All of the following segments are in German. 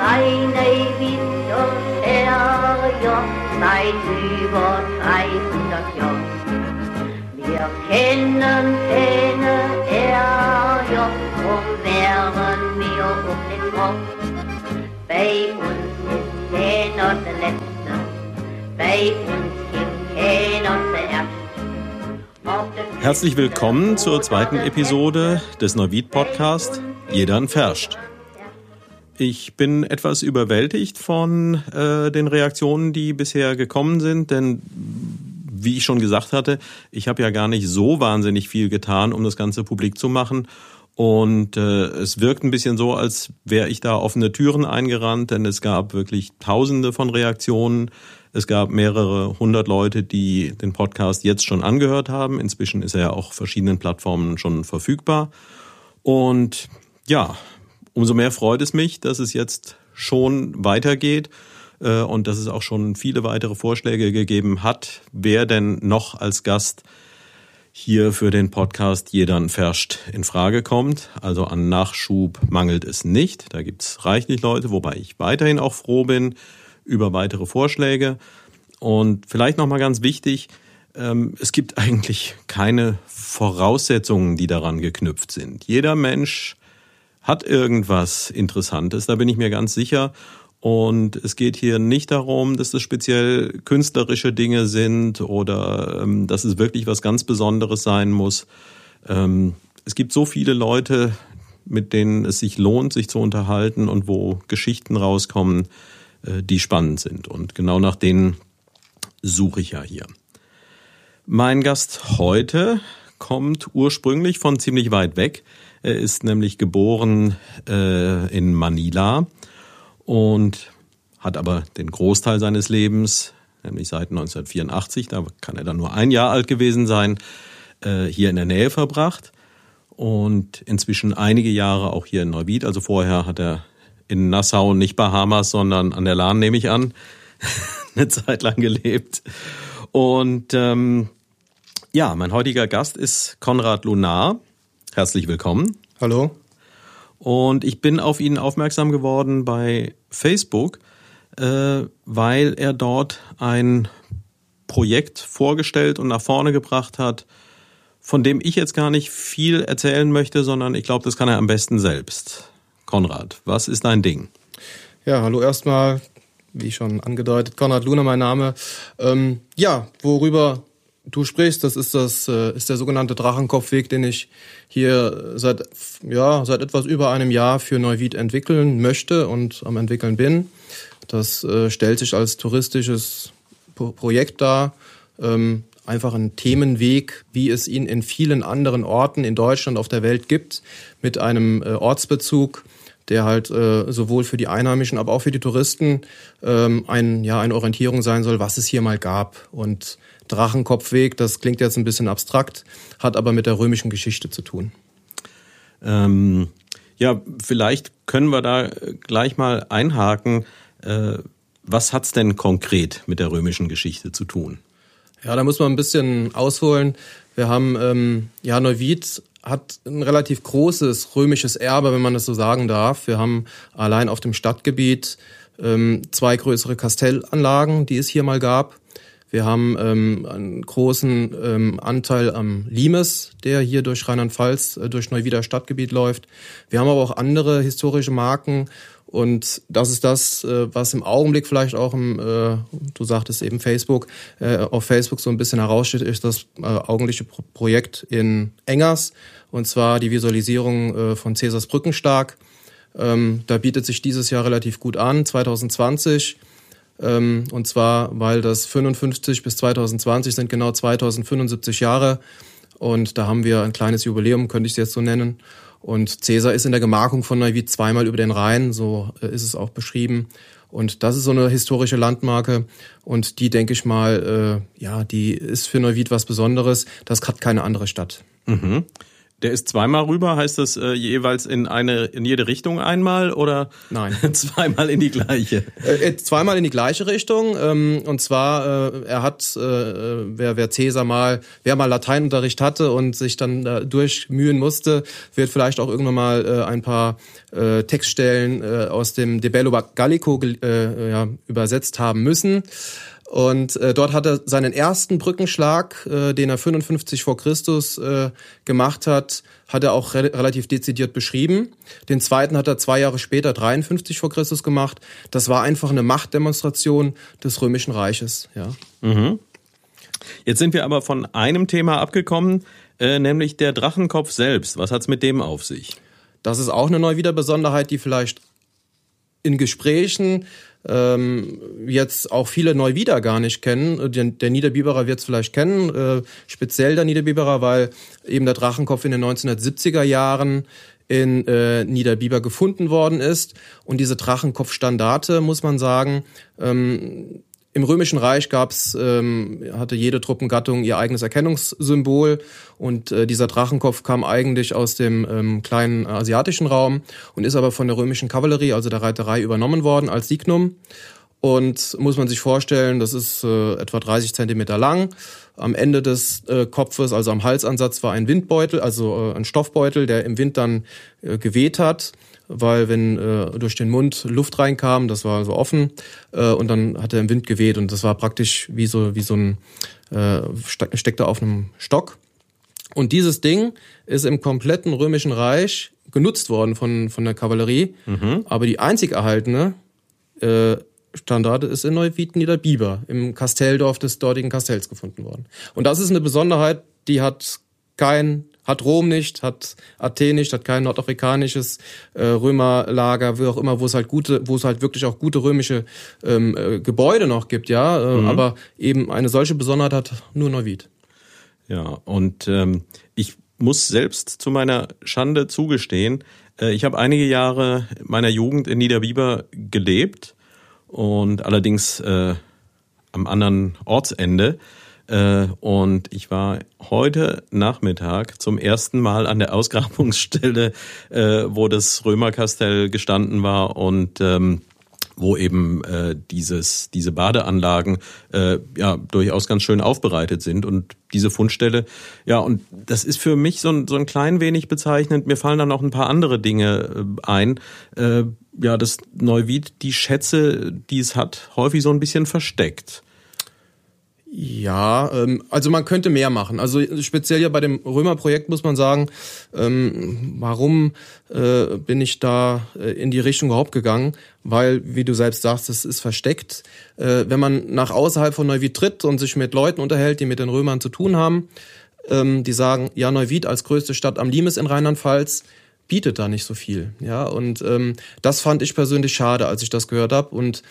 kleine Winterferien seit über 300 Jahren. Wir kennen keine Ärger, drum wären wir auf den Kopf. Bei uns ist keiner der Letzte, bei uns gibt keiner der Erste. Herzlich willkommen zur zweiten Episode des Neuwied Podcast Jeder Verscht. Ich bin etwas überwältigt von äh, den Reaktionen, die bisher gekommen sind, denn wie ich schon gesagt hatte, ich habe ja gar nicht so wahnsinnig viel getan, um das Ganze publik zu machen. Und äh, es wirkt ein bisschen so, als wäre ich da offene Türen eingerannt, denn es gab wirklich Tausende von Reaktionen. Es gab mehrere hundert Leute, die den Podcast jetzt schon angehört haben. Inzwischen ist er ja auch verschiedenen Plattformen schon verfügbar. Und ja, umso mehr freut es mich, dass es jetzt schon weitergeht äh, und dass es auch schon viele weitere Vorschläge gegeben hat, wer denn noch als Gast hier für den Podcast Jedern Verscht in Frage kommt. Also an Nachschub mangelt es nicht. Da gibt's reichlich Leute, wobei ich weiterhin auch froh bin über weitere Vorschläge. Und vielleicht nochmal ganz wichtig, ähm, es gibt eigentlich keine Voraussetzungen, die daran geknüpft sind. Jeder Mensch hat irgendwas Interessantes, da bin ich mir ganz sicher. Und es geht hier nicht darum, dass es speziell künstlerische Dinge sind oder ähm, dass es wirklich was ganz Besonderes sein muss. Ähm, es gibt so viele Leute, mit denen es sich lohnt, sich zu unterhalten und wo Geschichten rauskommen, äh, die spannend sind. Und genau nach denen suche ich ja hier. Mein Gast heute kommt ursprünglich von ziemlich weit weg. Er ist nämlich geboren äh, in Manila und hat aber den Großteil seines Lebens, nämlich seit 1984, da kann er dann nur ein Jahr alt gewesen sein, äh, hier in der Nähe verbracht und inzwischen einige Jahre auch hier in Neuwied. Also vorher hat er in Nassau, nicht Bahamas, sondern an der Lahn, nehme ich an, eine Zeit lang gelebt. Und ähm, ja, mein heutiger Gast ist Konrad Lunar. Herzlich willkommen. Hallo. Und ich bin auf ihn aufmerksam geworden bei Facebook, äh, weil er dort ein Projekt vorgestellt und nach vorne gebracht hat, von dem ich jetzt gar nicht viel erzählen möchte, sondern ich glaube, das kann er am besten selbst. Konrad, was ist dein Ding? Ja, hallo erstmal, wie schon angedeutet, Konrad Luna mein Name. Ähm, ja, worüber du sprichst, das ist das äh, ist der sogenannte Drachenkopfweg, den ich hier seit ja seit etwas über einem Jahr für Neuwied entwickeln möchte und am entwickeln bin. Das äh, stellt sich als touristisches Pro Projekt dar. Ähm, einfach ein Themenweg, wie es ihn in vielen anderen Orten in Deutschland auf der Welt gibt, mit einem äh, Ortsbezug, der halt äh, sowohl für die Einheimischen, aber auch für die Touristen ähm, ein, ja, eine Orientierung sein soll, was es hier mal gab. Und Drachenkopfweg, das klingt jetzt ein bisschen abstrakt, hat aber mit der römischen Geschichte zu tun. Ähm, ja, vielleicht können wir da gleich mal einhaken. Äh, was hat's denn konkret mit der römischen Geschichte zu tun? Ja, da muss man ein bisschen ausholen. Wir haben, ähm, ja, Neuwied hat ein relativ großes römisches Erbe, wenn man das so sagen darf. Wir haben allein auf dem Stadtgebiet ähm, zwei größere Kastellanlagen, die es hier mal gab. Wir haben ähm, einen großen ähm, Anteil am Limes, der hier durch Rheinland-Pfalz, äh, durch Neuwieder Stadtgebiet läuft. Wir haben aber auch andere historische Marken und das ist das, äh, was im Augenblick vielleicht auch im, äh, du sagtest eben Facebook, äh, auf Facebook so ein bisschen heraussteht, ist das augenblickliche Pro Projekt in Engers und zwar die Visualisierung von Cäsars Brückenstark. Ähm, da bietet sich dieses Jahr relativ gut an, 2020 ähm, und zwar, weil das 55 bis 2020 sind genau 2075 Jahre. Und da haben wir ein kleines Jubiläum, könnte ich es jetzt so nennen. Und Cäsar ist in der Gemarkung von Neuwied zweimal über den Rhein, so äh, ist es auch beschrieben. Und das ist so eine historische Landmarke. Und die, denke ich mal, äh, ja, die ist für Neuwied was Besonderes. Das hat keine andere Stadt. Mhm. Der ist zweimal rüber, heißt das äh, jeweils in eine in jede Richtung einmal oder Nein. zweimal in die gleiche? Äh, äh, zweimal in die gleiche Richtung. Ähm, und zwar, äh, er hat, äh, wer, wer Cäsar mal, wer mal Lateinunterricht hatte und sich dann äh, durchmühen musste, wird vielleicht auch irgendwann mal äh, ein paar äh, Textstellen äh, aus dem De Bello Gallico äh, ja, übersetzt haben müssen. Und äh, dort hat er seinen ersten Brückenschlag, äh, den er 55 vor Christus äh, gemacht hat, hat er auch re relativ dezidiert beschrieben. Den zweiten hat er zwei Jahre später, 53 vor Christus gemacht. Das war einfach eine Machtdemonstration des Römischen Reiches. Ja. Mhm. Jetzt sind wir aber von einem Thema abgekommen, äh, nämlich der Drachenkopf selbst. Was hat's mit dem auf sich? Das ist auch eine Neuwiederbesonderheit, die vielleicht in Gesprächen ähm, jetzt auch viele Neuwieder gar nicht kennen. Der, der Niederbiberer wird es vielleicht kennen, äh, speziell der Niederbiberer, weil eben der Drachenkopf in den 1970er Jahren in äh, Niederbiber gefunden worden ist. Und diese Drachenkopfstandarte, muss man sagen, ähm, im Römischen Reich gab's, ähm, hatte jede Truppengattung ihr eigenes Erkennungssymbol und äh, dieser Drachenkopf kam eigentlich aus dem ähm, kleinen asiatischen Raum und ist aber von der römischen Kavallerie, also der Reiterei, übernommen worden als Signum. Und muss man sich vorstellen, das ist äh, etwa 30 Zentimeter lang. Am Ende des äh, Kopfes, also am Halsansatz, war ein Windbeutel, also äh, ein Stoffbeutel, der im Wind dann äh, geweht hat weil wenn äh, durch den Mund Luft reinkam, das war so offen äh, und dann hat er im Wind geweht und das war praktisch wie so wie so ein äh, steckte auf einem Stock. Und dieses Ding ist im kompletten römischen Reich genutzt worden von von der Kavallerie, mhm. aber die einzig erhaltene äh, Standard ist in Neuwied Niederbiber im Kastelldorf des dortigen Kastells gefunden worden. Und das ist eine Besonderheit, die hat kein hat Rom nicht, hat Athen nicht, hat kein nordafrikanisches äh, Römerlager, wie auch immer, wo es halt gute, wo es halt wirklich auch gute römische ähm, äh, Gebäude noch gibt, ja. Äh, mhm. Aber eben eine solche Besonderheit hat nur Neuwied. Ja, und ähm, ich muss selbst zu meiner Schande zugestehen, äh, ich habe einige Jahre meiner Jugend in Niederbiber gelebt und allerdings äh, am anderen Ortsende. Äh, und ich war heute Nachmittag zum ersten Mal an der Ausgrabungsstelle, äh, wo das Römerkastell gestanden war und ähm, wo eben äh, dieses diese Badeanlagen ja durchaus ganz schön aufbereitet sind und diese Fundstelle ja und das ist für mich so ein, so ein klein wenig bezeichnend. Mir fallen dann noch ein paar andere Dinge ein. Ja das Neuwied die Schätze die es hat häufig so ein bisschen versteckt ja, ähm, also man könnte mehr machen. Also speziell ja bei dem Römer-Projekt muss man sagen, ähm, warum äh, bin ich da äh, in die Richtung überhaupt gegangen? Weil, wie du selbst sagst, es ist versteckt. Äh, wenn man nach außerhalb von Neuwied tritt und sich mit Leuten unterhält, die mit den Römern zu tun haben, ähm, die sagen, ja, Neuwied als größte Stadt am Limes in Rheinland-Pfalz bietet da nicht so viel. Ja, und ähm, das fand ich persönlich schade, als ich das gehört habe. Und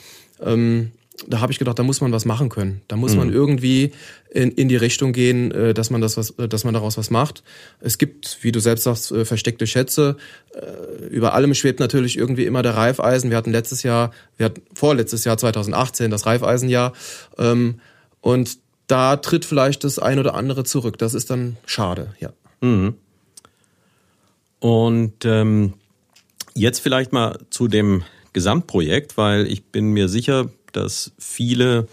ähm, da habe ich gedacht, da muss man was machen können. Da muss mhm. man irgendwie in, in die Richtung gehen, äh, dass man das was, äh, dass man daraus was macht. Es gibt, wie du selbst sagst, äh, versteckte Schätze. Über allem schwebt natürlich irgendwie immer der Reifeisen. Wir hatten letztes Jahr, wir hatten vorletztes Jahr 2018 das Reifeisenjahr. Ähm, und da tritt vielleicht das ein oder andere zurück. Das ist dann schade, ja. Mhm. Und ähm, jetzt vielleicht mal zu dem Gesamtprojekt, weil ich bin mir sicher, dass viele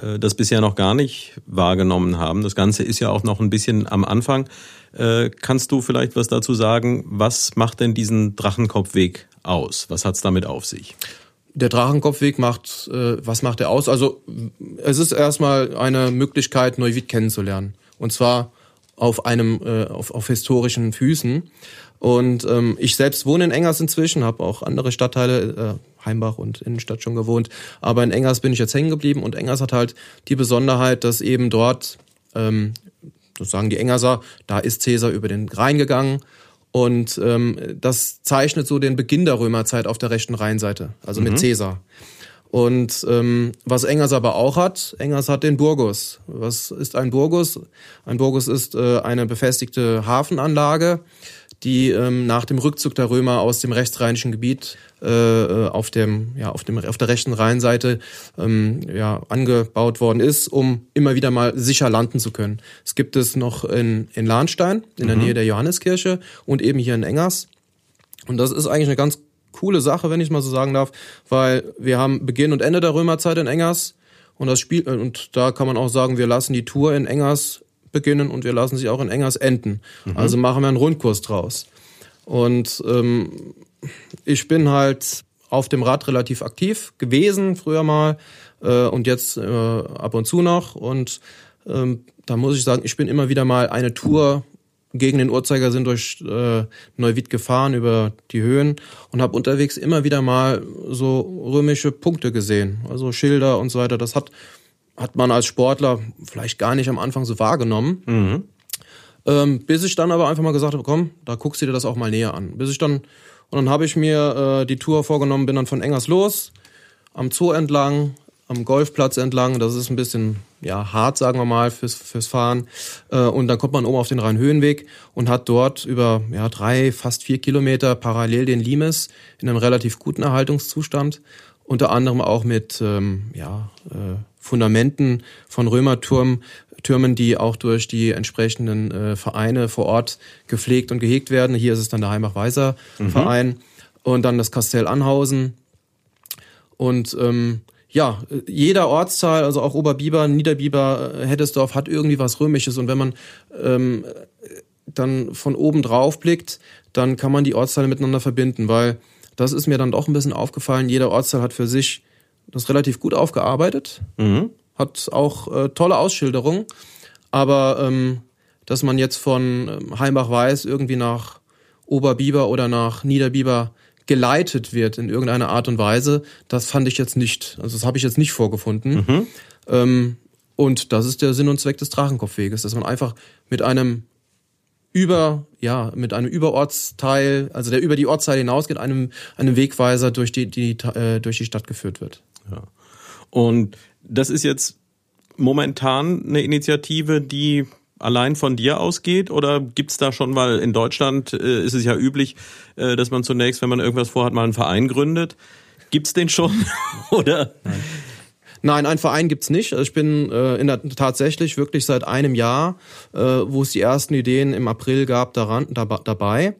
äh, das bisher noch gar nicht wahrgenommen haben. Das Ganze ist ja auch noch ein bisschen am Anfang. Äh, kannst du vielleicht was dazu sagen? Was macht denn diesen Drachenkopfweg aus? Was hat's damit auf sich? Der Drachenkopfweg macht, äh, was macht er aus? Also es ist erstmal eine Möglichkeit, Neuwied kennenzulernen. Und zwar auf einem, äh, auf, auf historischen Füßen. Und ähm, ich selbst wohne in Engers inzwischen, habe auch andere Stadtteile, äh, Heimbach und Innenstadt schon gewohnt. Aber in Engers bin ich jetzt hängen geblieben und Engers hat halt die Besonderheit, dass eben dort, ähm, das sagen die Engerser, da ist Cäsar über den Rhein gegangen. Und ähm, das zeichnet so den Beginn der Römerzeit auf der rechten Rheinseite, also mhm. mit Cäsar. Und ähm, was Engers aber auch hat, Engers hat den Burgus. Was ist ein Burgus? Ein Burgus ist äh, eine befestigte Hafenanlage, die ähm, nach dem Rückzug der Römer aus dem rechtsrheinischen Gebiet äh, äh, auf dem ja auf dem auf der rechten Rheinseite ähm, ja angebaut worden ist, um immer wieder mal sicher landen zu können. Es gibt es noch in in Lahnstein in der mhm. Nähe der Johanneskirche und eben hier in Engers. Und das ist eigentlich eine ganz coole Sache, wenn ich mal so sagen darf, weil wir haben Beginn und Ende der Römerzeit in Engers und das Spiel und da kann man auch sagen, wir lassen die Tour in Engers beginnen und wir lassen sie auch in Engers enden. Mhm. Also machen wir einen Rundkurs draus. Und ähm, ich bin halt auf dem Rad relativ aktiv gewesen früher mal äh, und jetzt äh, ab und zu noch. Und ähm, da muss ich sagen, ich bin immer wieder mal eine Tour gegen den Uhrzeigersinn durch äh, Neuwied gefahren über die Höhen und habe unterwegs immer wieder mal so römische Punkte gesehen, also Schilder und so weiter. Das hat hat man als Sportler vielleicht gar nicht am Anfang so wahrgenommen. Mhm. Ähm, bis ich dann aber einfach mal gesagt habe, komm, da guckst du dir das auch mal näher an. Bis ich dann, und dann habe ich mir äh, die Tour vorgenommen, bin dann von Engers los, am Zoo entlang, am Golfplatz entlang. Das ist ein bisschen ja hart, sagen wir mal, fürs, fürs Fahren. Äh, und dann kommt man oben auf den Rhein-Höhenweg und hat dort über ja, drei, fast vier Kilometer parallel den Limes in einem relativ guten Erhaltungszustand. Unter anderem auch mit ähm, ja, äh, Fundamenten von Römerturm, Türmen, die auch durch die entsprechenden äh, Vereine vor Ort gepflegt und gehegt werden. Hier ist es dann der Heimach-Weiser mhm. Verein und dann das Kastell Anhausen. Und ähm, ja, jeder Ortsteil, also auch Oberbiber, Niederbiber, äh, Heddesdorf hat irgendwie was Römisches. Und wenn man ähm, dann von oben drauf blickt, dann kann man die Ortsteile miteinander verbinden, weil das ist mir dann doch ein bisschen aufgefallen. Jeder Ortsteil hat für sich das relativ gut aufgearbeitet, mhm. hat auch äh, tolle Ausschilderungen, aber ähm, dass man jetzt von ähm, Heimbach-Weiß irgendwie nach Oberbiber oder nach Niederbiber geleitet wird in irgendeiner Art und Weise, das fand ich jetzt nicht, also das habe ich jetzt nicht vorgefunden. Mhm. Ähm, und das ist der Sinn und Zweck des Drachenkopfweges, dass man einfach mit einem über, ja, mit einem Überortsteil, also der über die Ortsteile hinausgeht, einem, einem Wegweiser durch die, die, äh, durch die Stadt geführt wird. Ja. Und das ist jetzt momentan eine Initiative, die allein von dir ausgeht oder gibt's da schon, weil in Deutschland äh, ist es ja üblich, äh, dass man zunächst, wenn man irgendwas vorhat, mal einen Verein gründet. Gibt's den schon? oder? Nein. Nein, einen Verein gibt's nicht. Also ich bin äh, in der, tatsächlich wirklich seit einem Jahr, äh, wo es die ersten Ideen im April gab, daran, da, dabei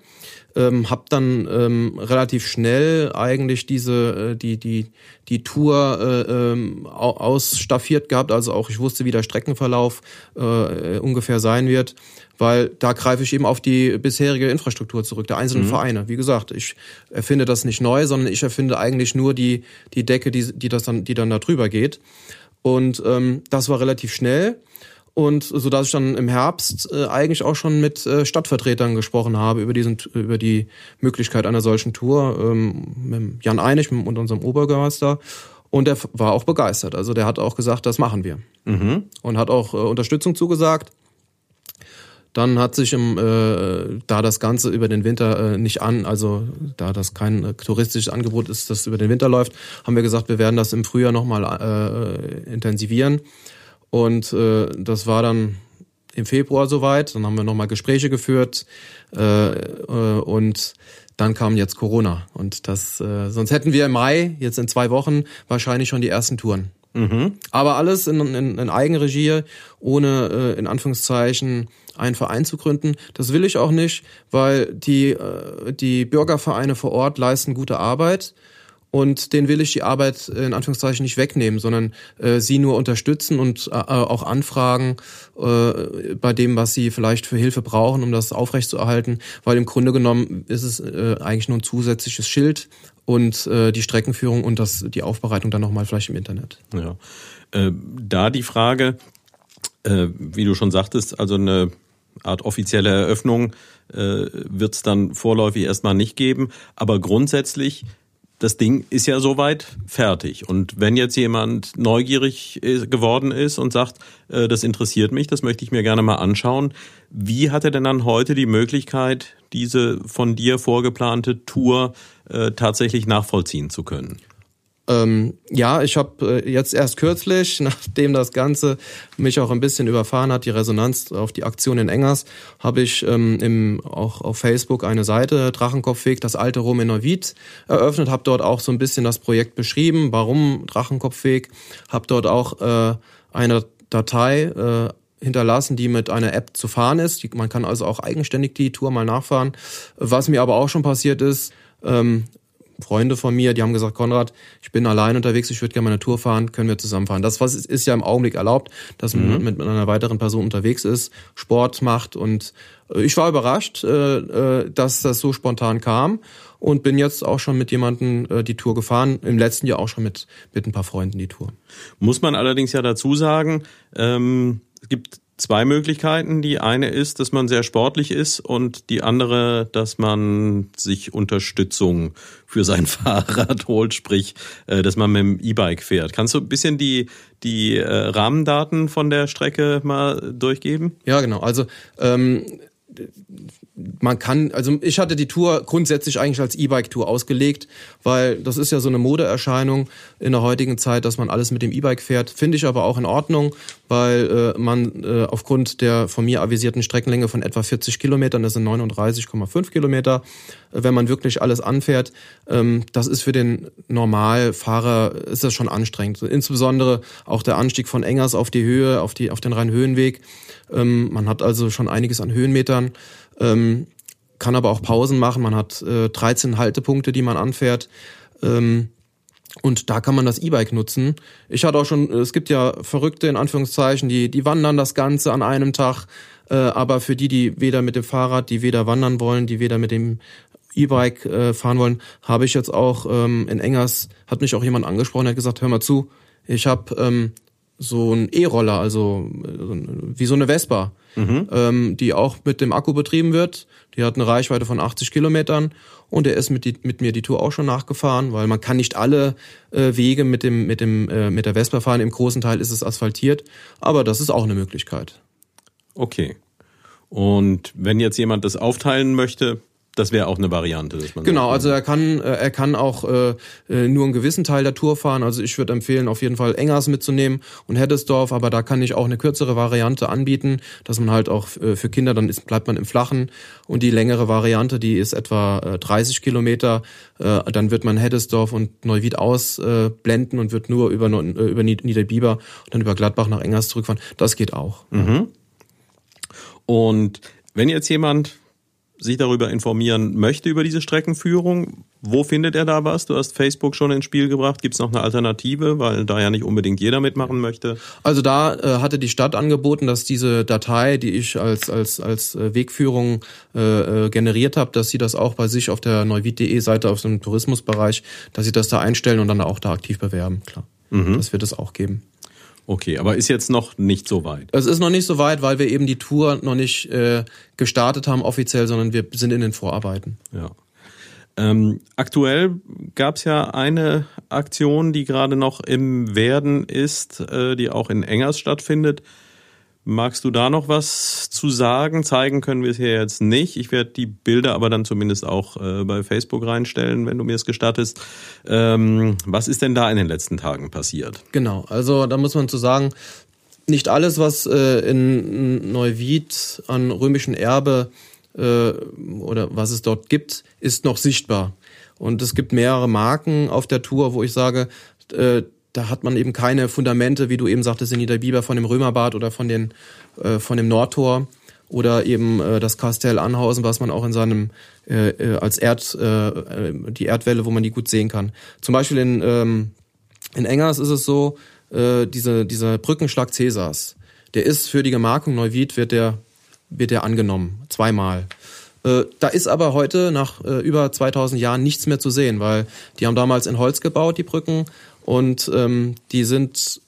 ähm, habe dann ähm, relativ schnell eigentlich diese äh, die die die Tour äh, ähm, ausstaffiert gehabt, also auch ich wusste, wie der Streckenverlauf äh, ungefähr sein wird, weil da greife ich eben auf die bisherige Infrastruktur zurück, der einzelnen mhm. Vereine. Wie gesagt, ich erfinde das nicht neu, sondern ich erfinde eigentlich nur die die Decke, die die das dann die dann da drüber geht. Und ähm, das war relativ schnell und so dass ich dann im Herbst äh, eigentlich auch schon mit äh, Stadtvertretern gesprochen habe über diesen über die Möglichkeit einer solchen Tour ähm, mit Jan Einig und unserem Obergemeister und der war auch begeistert. Also der hat auch gesagt, das machen wir mhm. und hat auch äh, Unterstützung zugesagt. Dann hat sich im, äh, da das Ganze über den Winter äh, nicht an, also da das kein äh, touristisches Angebot ist, das über den Winter läuft, haben wir gesagt, wir werden das im Frühjahr nochmal äh, intensivieren. Und äh, das war dann im Februar soweit. Dann haben wir nochmal Gespräche geführt äh, äh, und dann kam jetzt Corona. Und das, äh, sonst hätten wir im Mai, jetzt in zwei Wochen, wahrscheinlich schon die ersten Touren. Mhm. Aber alles in, in, in Eigenregie, ohne äh, in Anführungszeichen einen Verein zu gründen. Das will ich auch nicht, weil die, äh, die Bürgervereine vor Ort leisten gute Arbeit und den will ich die Arbeit äh, in Anführungszeichen nicht wegnehmen, sondern äh, sie nur unterstützen und äh, auch anfragen äh, bei dem, was sie vielleicht für Hilfe brauchen, um das aufrechtzuerhalten, weil im Grunde genommen ist es äh, eigentlich nur ein zusätzliches Schild und äh, die Streckenführung und das die Aufbereitung dann nochmal vielleicht im Internet. Ja. Äh, da die Frage, äh, wie du schon sagtest, also eine Art offizielle Eröffnung äh, wird es dann vorläufig erstmal nicht geben, aber grundsätzlich das Ding ist ja soweit fertig. Und wenn jetzt jemand neugierig geworden ist und sagt, äh, das interessiert mich, das möchte ich mir gerne mal anschauen, wie hat er denn dann heute die Möglichkeit, diese von dir vorgeplante Tour äh, tatsächlich nachvollziehen zu können? Ähm, ja, ich habe äh, jetzt erst kürzlich, nachdem das Ganze mich auch ein bisschen überfahren hat, die Resonanz auf die Aktion in Engers, habe ich ähm, im, auch auf Facebook eine Seite Drachenkopfweg, das alte Rom in Neuwied, eröffnet, habe dort auch so ein bisschen das Projekt beschrieben, warum Drachenkopfweg, habe dort auch äh, eine Datei äh, hinterlassen, die mit einer App zu fahren ist. Die, man kann also auch eigenständig die Tour mal nachfahren. Was mir aber auch schon passiert ist, ähm, Freunde von mir, die haben gesagt, Konrad, ich bin allein unterwegs, ich würde gerne mal eine Tour fahren, können wir zusammenfahren. Das was ist ja im Augenblick erlaubt, dass man mhm. mit, mit einer weiteren Person unterwegs ist, Sport macht und äh, ich war überrascht, äh, äh, dass das so spontan kam und bin jetzt auch schon mit jemandem die Tour gefahren, im letzten Jahr auch schon mit, mit ein paar Freunden die Tour. Muss man allerdings ja dazu sagen, ähm, es gibt zwei Möglichkeiten. Die eine ist, dass man sehr sportlich ist und die andere, dass man sich Unterstützung für sein Fahrrad holt, sprich, äh, dass man mit dem E-Bike fährt. Kannst du ein bisschen die, die äh, Rahmendaten von der Strecke mal durchgeben? Ja, genau. Also ähm, man kann, also ich hatte die Tour grundsätzlich eigentlich als E-Bike-Tour ausgelegt, weil das ist ja so eine Modeerscheinung in der heutigen Zeit, dass man alles mit dem E-Bike fährt. Finde ich aber auch in Ordnung, weil äh, man äh, aufgrund der von mir avisierten Streckenlänge von etwa 40 Kilometern, das sind 39,5 Kilometer, wenn man wirklich alles anfährt, ähm, das ist für den Normalfahrer ist das schon anstrengend. Insbesondere auch der Anstieg von Engers auf die Höhe, auf die auf den Rhein-Höhenweg. Ähm, man hat also schon einiges an Höhenmetern ähm, kann aber auch Pausen machen. Man hat äh, 13 Haltepunkte, die man anfährt. Ähm, und da kann man das E-Bike nutzen. Ich hatte auch schon, es gibt ja Verrückte in Anführungszeichen, die, die wandern das Ganze an einem Tag. Äh, aber für die, die weder mit dem Fahrrad, die weder wandern wollen, die weder mit dem E-Bike äh, fahren wollen, habe ich jetzt auch ähm, in Engers, hat mich auch jemand angesprochen, hat gesagt, hör mal zu, ich habe ähm, so ein E-Roller, also wie so eine Vespa mhm. ähm, die auch mit dem Akku betrieben wird. Die hat eine Reichweite von 80 Kilometern und er ist mit, die, mit mir die Tour auch schon nachgefahren, weil man kann nicht alle äh, Wege mit dem mit dem äh, mit der Vespa fahren. Im großen Teil ist es asphaltiert, aber das ist auch eine Möglichkeit. Okay. Und wenn jetzt jemand das aufteilen möchte, das wäre auch eine Variante, dass man genau. Also er kann äh, er kann auch äh, äh, nur einen gewissen Teil der Tour fahren. Also ich würde empfehlen, auf jeden Fall Engers mitzunehmen und Heddesdorf, aber da kann ich auch eine kürzere Variante anbieten, dass man halt auch äh, für Kinder dann ist, bleibt man im Flachen und die längere Variante, die ist etwa äh, 30 Kilometer. Äh, dann wird man Heddesdorf und Neuwied ausblenden und wird nur über über Niederbiber und dann über Gladbach nach Engers zurückfahren. Das geht auch. Mhm. Und wenn jetzt jemand sich darüber informieren möchte über diese Streckenführung, wo findet er da was? Du hast Facebook schon ins Spiel gebracht. Gibt es noch eine Alternative, weil da ja nicht unbedingt jeder mitmachen möchte? Also da äh, hatte die Stadt angeboten, dass diese Datei, die ich als als als äh, Wegführung äh, äh, generiert habe, dass sie das auch bei sich auf der neuwied.de Seite auf einem Tourismusbereich, dass sie das da einstellen und dann auch da aktiv bewerben. Klar, mhm. das wird es auch geben. Okay, aber ist jetzt noch nicht so weit. Es ist noch nicht so weit, weil wir eben die Tour noch nicht äh, gestartet haben offiziell, sondern wir sind in den Vorarbeiten. Ja. Ähm, aktuell gab es ja eine Aktion, die gerade noch im Werden ist, äh, die auch in Engers stattfindet. Magst du da noch was zu sagen? Zeigen können wir es hier jetzt nicht. Ich werde die Bilder aber dann zumindest auch äh, bei Facebook reinstellen, wenn du mir es gestattest. Ähm, was ist denn da in den letzten Tagen passiert? Genau, also da muss man zu sagen, nicht alles, was äh, in Neuwied an römischen Erbe äh, oder was es dort gibt, ist noch sichtbar. Und es gibt mehrere Marken auf der Tour, wo ich sage, äh, da hat man eben keine Fundamente, wie du eben sagtest, in Niederbiber von dem Römerbad oder von, den, äh, von dem Nordtor oder eben äh, das Kastell Anhausen, was man auch in seinem äh, äh, als Erd äh, äh, die Erdwelle, wo man die gut sehen kann. Zum Beispiel in ähm, in Engers ist es so, äh, diese dieser Brückenschlag Cäsars, der ist für die Gemarkung Neuwied wird der wird der angenommen zweimal. Äh, da ist aber heute nach äh, über 2000 Jahren nichts mehr zu sehen, weil die haben damals in Holz gebaut die Brücken und ähm, die sind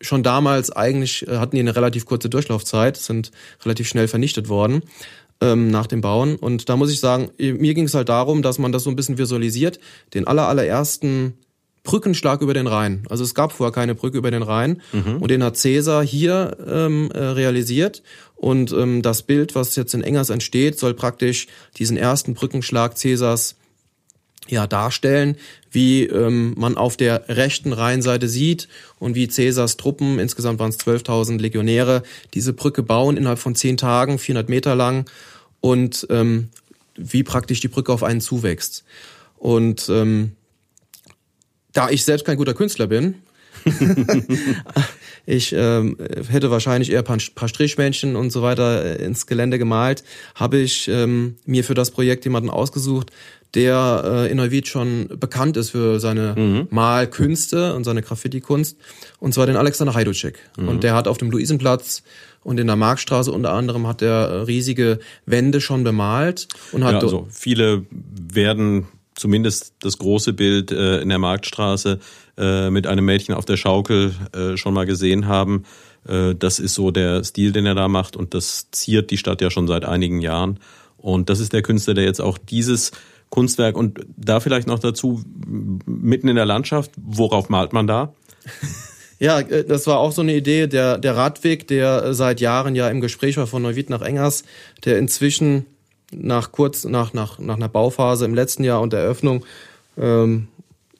schon damals eigentlich, äh, hatten die eine relativ kurze Durchlaufzeit, sind relativ schnell vernichtet worden ähm, nach dem Bauen. Und da muss ich sagen, mir ging es halt darum, dass man das so ein bisschen visualisiert, den aller, allerersten Brückenschlag über den Rhein. Also es gab vorher keine Brücke über den Rhein mhm. und den hat Cäsar hier ähm, äh, realisiert. Und ähm, das Bild, was jetzt in Engers entsteht, soll praktisch diesen ersten Brückenschlag Cäsars ja darstellen, wie ähm, man auf der rechten Rheinseite sieht und wie Caesars Truppen, insgesamt waren es 12.000 Legionäre, diese Brücke bauen innerhalb von zehn Tagen, 400 Meter lang und ähm, wie praktisch die Brücke auf einen zuwächst. Und ähm, da ich selbst kein guter Künstler bin, ich ähm, hätte wahrscheinlich eher ein paar Strichmännchen und so weiter äh, ins Gelände gemalt, habe ich ähm, mir für das Projekt jemanden ausgesucht, der äh, in Neuwied schon bekannt ist für seine mhm. Malkünste und seine Graffiti-Kunst, und zwar den Alexander Heiducek. Mhm. Und der hat auf dem Luisenplatz und in der Marktstraße unter anderem hat er riesige Wände schon bemalt und hat ja, also viele werden zumindest das große Bild äh, in der Marktstraße äh, mit einem Mädchen auf der Schaukel äh, schon mal gesehen haben. Äh, das ist so der Stil, den er da macht und das ziert die Stadt ja schon seit einigen Jahren. Und das ist der Künstler, der jetzt auch dieses Kunstwerk und da vielleicht noch dazu mitten in der Landschaft, worauf malt man da? Ja, äh, das war auch so eine Idee, der, der Radweg, der seit Jahren ja im Gespräch war von Neuwied nach Engers, der inzwischen nach kurz, nach, nach, nach einer Bauphase im letzten Jahr und der Eröffnung ähm,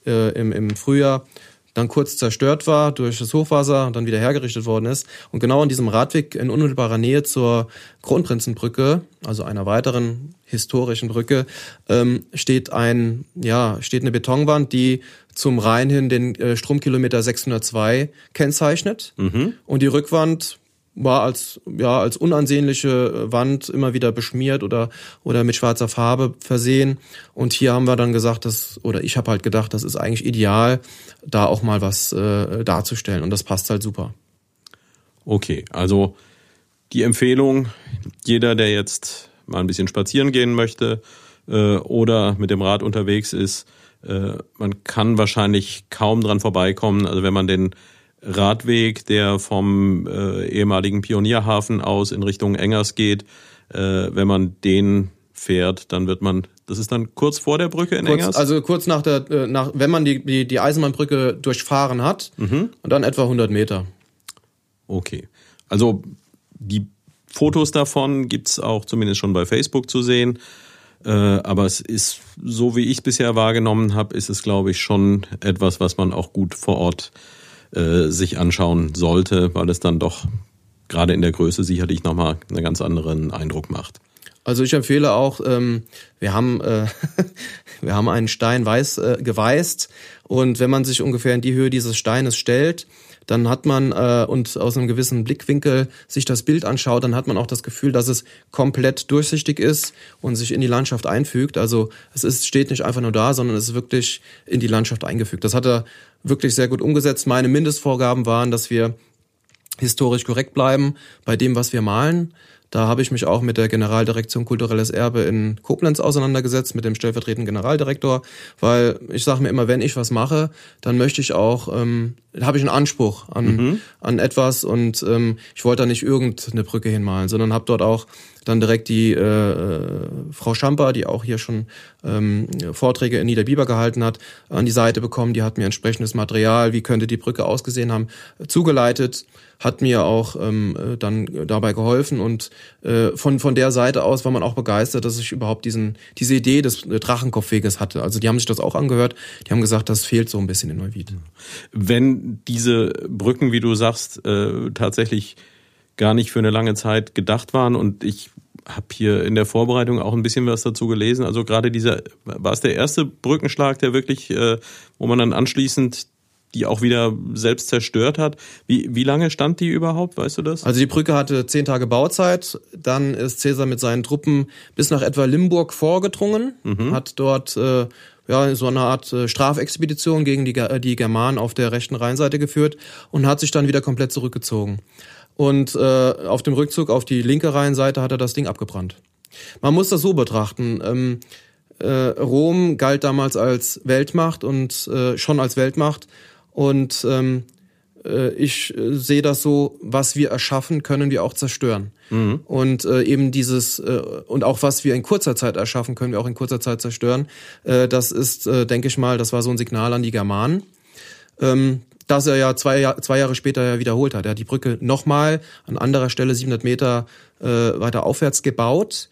äh, im, im Frühjahr dann kurz zerstört war durch das Hochwasser und dann wieder hergerichtet worden ist. Und genau an diesem Radweg in unmittelbarer Nähe zur Kronprinzenbrücke, also einer weiteren historischen Brücke, ähm, steht ein, ja, steht eine Betonwand, die zum Rhein hin den äh, Stromkilometer 602 kennzeichnet. Mhm. Und die Rückwand war als ja als unansehnliche Wand immer wieder beschmiert oder oder mit schwarzer Farbe versehen und hier haben wir dann gesagt, dass oder ich habe halt gedacht, das ist eigentlich ideal, da auch mal was äh, darzustellen und das passt halt super. Okay, also die Empfehlung, jeder, der jetzt mal ein bisschen spazieren gehen möchte äh, oder mit dem Rad unterwegs ist, äh, man kann wahrscheinlich kaum dran vorbeikommen. Also wenn man den Radweg, der vom äh, ehemaligen Pionierhafen aus in Richtung Engers geht. Äh, wenn man den fährt, dann wird man, das ist dann kurz vor der Brücke in kurz, Engers? Also kurz nach der, äh, nach, wenn man die, die, die Eisenbahnbrücke durchfahren hat, mhm. und dann etwa 100 Meter. Okay. Also die Fotos davon gibt's auch zumindest schon bei Facebook zu sehen. Äh, aber es ist, so wie ich es bisher wahrgenommen habe, ist es, glaube ich, schon etwas, was man auch gut vor Ort äh, sich anschauen sollte, weil es dann doch gerade in der Größe sicherlich nochmal einen ganz anderen Eindruck macht. Also ich empfehle auch, ähm, wir haben äh, wir haben einen Stein weiß äh, geweißt und wenn man sich ungefähr in die Höhe dieses Steines stellt, dann hat man äh, und aus einem gewissen Blickwinkel sich das Bild anschaut, dann hat man auch das Gefühl, dass es komplett durchsichtig ist und sich in die Landschaft einfügt. Also es ist, steht nicht einfach nur da, sondern es ist wirklich in die Landschaft eingefügt. Das hat er wirklich sehr gut umgesetzt. Meine Mindestvorgaben waren, dass wir historisch korrekt bleiben bei dem, was wir malen. Da habe ich mich auch mit der Generaldirektion Kulturelles Erbe in Koblenz auseinandergesetzt, mit dem stellvertretenden Generaldirektor, weil ich sage mir immer, wenn ich was mache, dann möchte ich auch, ähm, habe ich einen Anspruch an, mhm. an etwas und ähm, ich wollte da nicht irgendeine Brücke hinmalen, sondern habe dort auch dann direkt die äh, äh, Frau Schamper, die auch hier schon ähm, Vorträge in Niederbiber gehalten hat, an die Seite bekommen. Die hat mir entsprechendes Material, wie könnte die Brücke ausgesehen haben, zugeleitet, hat mir auch ähm, dann dabei geholfen und äh, von von der Seite aus war man auch begeistert, dass ich überhaupt diesen diese Idee des Drachenkopfweges hatte. Also die haben sich das auch angehört. Die haben gesagt, das fehlt so ein bisschen in Neuwied. Wenn diese Brücken, wie du sagst, äh, tatsächlich gar nicht für eine lange Zeit gedacht waren. Und ich habe hier in der Vorbereitung auch ein bisschen was dazu gelesen. Also gerade dieser, war es der erste Brückenschlag, der wirklich, äh, wo man dann anschließend die auch wieder selbst zerstört hat. Wie, wie lange stand die überhaupt, weißt du das? Also die Brücke hatte zehn Tage Bauzeit. Dann ist Cäsar mit seinen Truppen bis nach etwa Limburg vorgedrungen, mhm. hat dort äh, ja, so eine Art äh, Strafexpedition gegen die, die Germanen auf der rechten Rheinseite geführt und hat sich dann wieder komplett zurückgezogen. Und äh, auf dem Rückzug auf die linke Rheinseite hat er das Ding abgebrannt. Man muss das so betrachten. Ähm, äh, Rom galt damals als Weltmacht und äh, schon als Weltmacht. Und ähm, äh, ich äh, sehe das so, was wir erschaffen, können wir auch zerstören. Mhm. Und äh, eben dieses, äh, und auch was wir in kurzer Zeit erschaffen, können wir auch in kurzer Zeit zerstören. Äh, das ist, äh, denke ich mal, das war so ein Signal an die Germanen. Ähm, das er ja zwei, zwei Jahre später ja wiederholt hat. Er hat die Brücke nochmal an anderer Stelle 700 Meter weiter aufwärts gebaut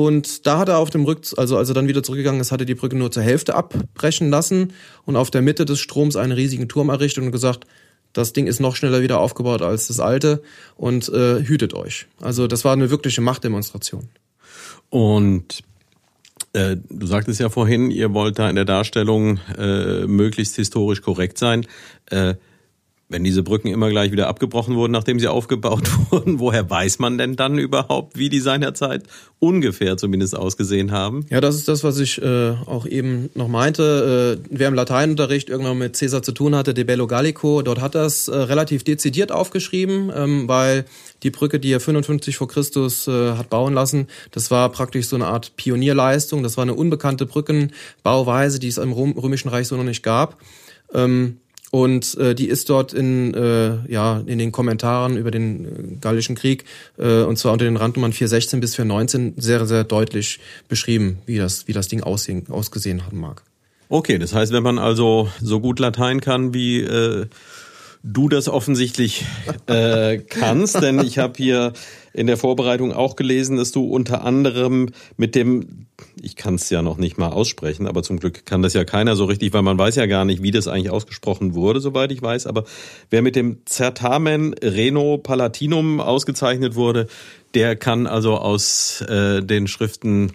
Und da hat er auf dem Rück, also als er dann wieder zurückgegangen ist, hat er die Brücke nur zur Hälfte abbrechen lassen und auf der Mitte des Stroms einen riesigen Turm errichtet und gesagt, das Ding ist noch schneller wieder aufgebaut als das alte und äh, hütet euch. Also das war eine wirkliche Machtdemonstration. Und äh, du sagtest ja vorhin, ihr wollt da in der Darstellung äh, möglichst historisch korrekt sein. Äh, wenn diese Brücken immer gleich wieder abgebrochen wurden, nachdem sie aufgebaut wurden, woher weiß man denn dann überhaupt, wie die seinerzeit ungefähr zumindest ausgesehen haben? Ja, das ist das, was ich äh, auch eben noch meinte. Äh, wer im Lateinunterricht irgendwann mit Caesar zu tun hatte, De Bello Gallico, dort hat das äh, relativ dezidiert aufgeschrieben, ähm, weil die Brücke, die er 55 vor Christus äh, hat bauen lassen, das war praktisch so eine Art Pionierleistung. Das war eine unbekannte Brückenbauweise, die es im Römischen Reich so noch nicht gab. Ähm, und äh, die ist dort in, äh, ja, in den Kommentaren über den äh, Gallischen Krieg, äh, und zwar unter den Randnummern 416 bis 419, sehr, sehr deutlich beschrieben, wie das, wie das Ding aussehen, ausgesehen haben mag. Okay, das heißt, wenn man also so gut Latein kann wie äh, du das offensichtlich äh, kannst, denn ich habe hier in der Vorbereitung auch gelesen, dass du unter anderem mit dem, ich kann es ja noch nicht mal aussprechen, aber zum Glück kann das ja keiner so richtig, weil man weiß ja gar nicht, wie das eigentlich ausgesprochen wurde, soweit ich weiß. Aber wer mit dem Certamen Reno Palatinum ausgezeichnet wurde, der kann also aus äh, den Schriften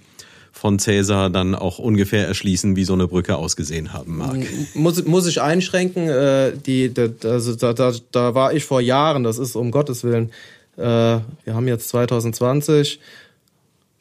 von Cäsar dann auch ungefähr erschließen, wie so eine Brücke ausgesehen haben mag. Muss, muss ich einschränken, äh, die, die, also da, da, da war ich vor Jahren, das ist um Gottes Willen, äh, wir haben jetzt 2020,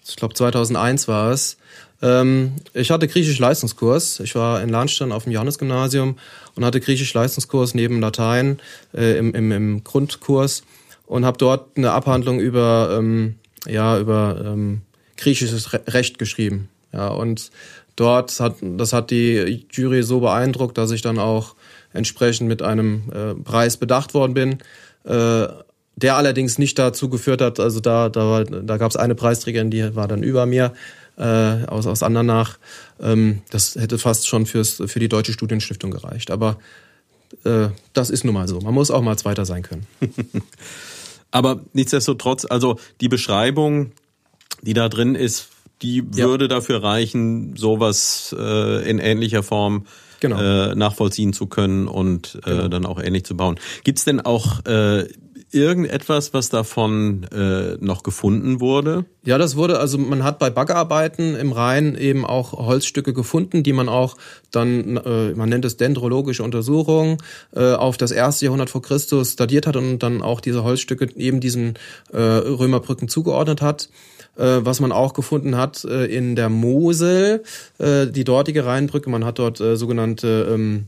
ich glaube 2001 war es. Ähm, ich hatte griechisch Leistungskurs. Ich war in Lahnstein auf dem Johannesgymnasium und hatte griechisch Leistungskurs neben Latein äh, im, im, im Grundkurs und habe dort eine Abhandlung über ähm, ja über ähm, griechisches Recht geschrieben. Ja und dort hat das hat die Jury so beeindruckt, dass ich dann auch entsprechend mit einem äh, Preis bedacht worden bin. Äh, der allerdings nicht dazu geführt hat, also da, da, da gab es eine Preisträgerin, die war dann über mir äh, aus, aus Andernach. Ähm, das hätte fast schon fürs, für die Deutsche Studienstiftung gereicht. Aber äh, das ist nun mal so. Man muss auch mal Zweiter sein können. Aber nichtsdestotrotz, also die Beschreibung, die da drin ist, die würde ja. dafür reichen, sowas äh, in ähnlicher Form genau. äh, nachvollziehen zu können und äh, genau. dann auch ähnlich zu bauen. Gibt's denn auch äh, irgendetwas, was davon äh, noch gefunden wurde? Ja, das wurde, also man hat bei Baggerarbeiten im Rhein eben auch Holzstücke gefunden, die man auch dann, äh, man nennt es dendrologische Untersuchung, äh, auf das erste Jahrhundert vor Christus datiert hat und dann auch diese Holzstücke eben diesen äh, Römerbrücken zugeordnet hat. Äh, was man auch gefunden hat äh, in der Mosel, äh, die dortige Rheinbrücke, man hat dort sogenannte ähm,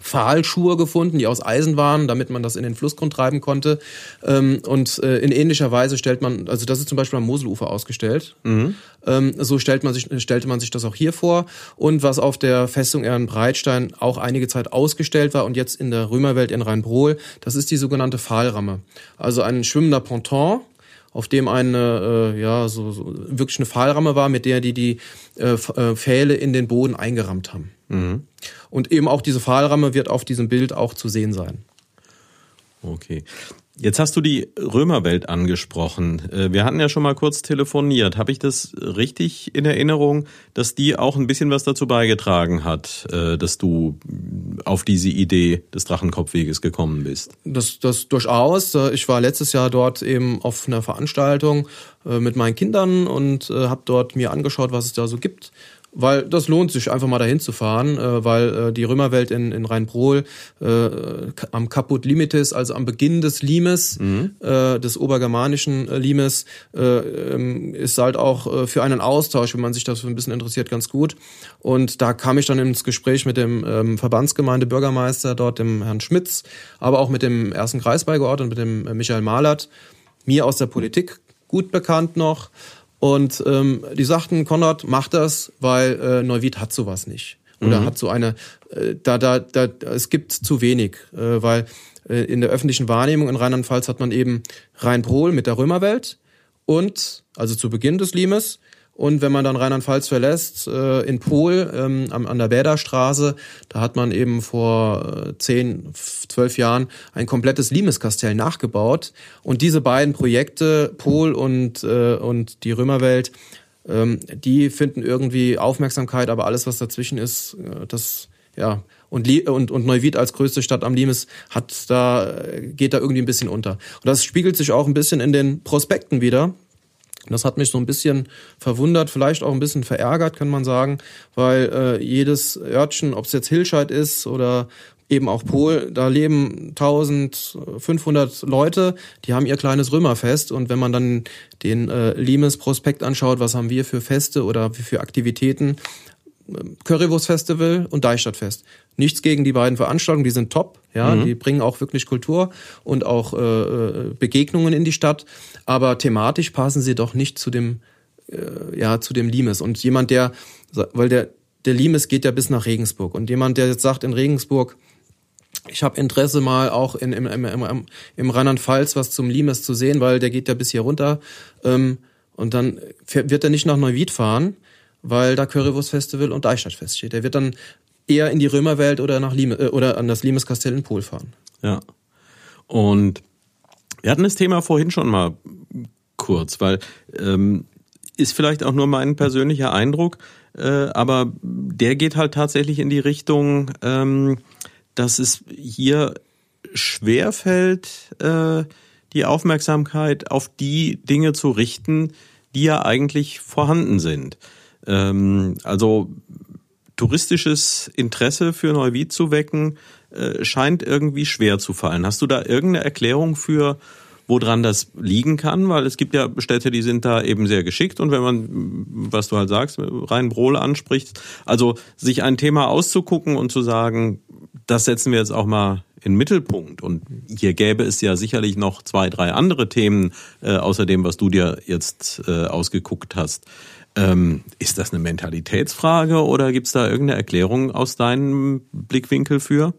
Pfahlschuhe gefunden, die aus Eisen waren, damit man das in den Flussgrund treiben konnte. Ähm, und in ähnlicher Weise stellt man, also das ist zum Beispiel am Moselufer ausgestellt. Mhm. Ähm, so stellt man sich, stellte man sich das auch hier vor. Und was auf der Festung Ehrenbreitstein auch einige Zeit ausgestellt war und jetzt in der Römerwelt in Rheinbrohl, das ist die sogenannte Pfahlramme. Also ein schwimmender Ponton, auf dem eine äh, ja so, so wirklich eine Pfahlramme war, mit der die die äh, äh Pfähle in den Boden eingerammt haben. Mhm. Und eben auch diese Pfahlramme wird auf diesem Bild auch zu sehen sein. Okay. Jetzt hast du die Römerwelt angesprochen. Äh, wir hatten ja schon mal kurz telefoniert. Habe ich das richtig in Erinnerung, dass die auch ein bisschen was dazu beigetragen hat, äh, dass du auf diese Idee des Drachenkopfweges gekommen bist? Das, das durchaus. Äh, ich war letztes Jahr dort eben auf einer Veranstaltung mit meinen Kindern und habe dort mir angeschaut, was es da so gibt weil das lohnt sich einfach mal dahin zu fahren, äh, weil äh, die Römerwelt in, in Rheinbrohl äh, am Caput Limites, also am Beginn des Limes, mhm. äh, des obergermanischen äh, Limes, äh, ähm, ist halt auch äh, für einen Austausch, wenn man sich dafür ein bisschen interessiert, ganz gut. Und da kam ich dann ins Gespräch mit dem ähm, Verbandsgemeinde Bürgermeister dort, dem Herrn Schmitz, aber auch mit dem ersten Kreisbeigeordneten, mit dem äh, Michael Malert, mir aus der Politik gut bekannt noch. Und ähm, die sagten, Konrad, mach das, weil äh, Neuwied hat sowas nicht. Oder mhm. hat so eine, äh, da, da, da, es gibt zu wenig, äh, weil äh, in der öffentlichen Wahrnehmung in Rheinland-Pfalz hat man eben Rheinpol mit der Römerwelt und, also zu Beginn des Limes, und wenn man dann Rheinland-Pfalz verlässt, äh, in Pol ähm, an der Bäderstraße, da hat man eben vor äh, zehn, zwölf Jahren ein komplettes Limeskastell nachgebaut. Und diese beiden Projekte, Pol und, äh, und die Römerwelt, ähm, die finden irgendwie Aufmerksamkeit, aber alles, was dazwischen ist, äh, das ja und, und, und Neuwied als größte Stadt am Limes hat da geht da irgendwie ein bisschen unter. Und das spiegelt sich auch ein bisschen in den Prospekten wieder. Das hat mich so ein bisschen verwundert, vielleicht auch ein bisschen verärgert, kann man sagen, weil äh, jedes Örtchen, ob es jetzt Hilscheid ist oder eben auch Pol, da leben 1500 Leute, die haben ihr kleines Römerfest und wenn man dann den äh, Limes Prospekt anschaut, was haben wir für Feste oder für Aktivitäten, Currywurst Festival und Deichstadtfest. Nichts gegen die beiden Veranstaltungen, die sind top, ja, mhm. die bringen auch wirklich Kultur und auch äh, äh, Begegnungen in die Stadt, aber thematisch passen sie doch nicht zu dem äh, ja zu dem Limes und jemand der weil der der Limes geht ja bis nach Regensburg und jemand der jetzt sagt in Regensburg ich habe Interesse mal auch in, im, im, im, im Rheinland-Pfalz was zum Limes zu sehen, weil der geht ja bis hier runter. Ähm, und dann wird er nicht nach Neuwied fahren, weil da Currywurst Festival und Eichstadtfest steht. Der wird dann eher in die Römerwelt oder nach Limes, äh, oder an das Limeskastell in Pol fahren. Ja. Und wir hatten das Thema vorhin schon mal kurz, weil ähm, ist vielleicht auch nur mein persönlicher Eindruck, äh, aber der geht halt tatsächlich in die Richtung, ähm, dass es hier schwerfällt, äh, die Aufmerksamkeit auf die Dinge zu richten, die ja eigentlich vorhanden sind. Ähm, also touristisches Interesse für Neuwied zu wecken, äh, scheint irgendwie schwer zu fallen. Hast du da irgendeine Erklärung für, woran das liegen kann? Weil es gibt ja Städte, die sind da eben sehr geschickt und wenn man, was du halt sagst, rein Brohl anspricht, also sich ein Thema auszugucken und zu sagen, das setzen wir jetzt auch mal in Mittelpunkt. Und hier gäbe es ja sicherlich noch zwei, drei andere Themen, äh, außer dem, was du dir jetzt äh, ausgeguckt hast. Ähm, ist das eine Mentalitätsfrage oder gibt es da irgendeine Erklärung aus deinem Blickwinkel für?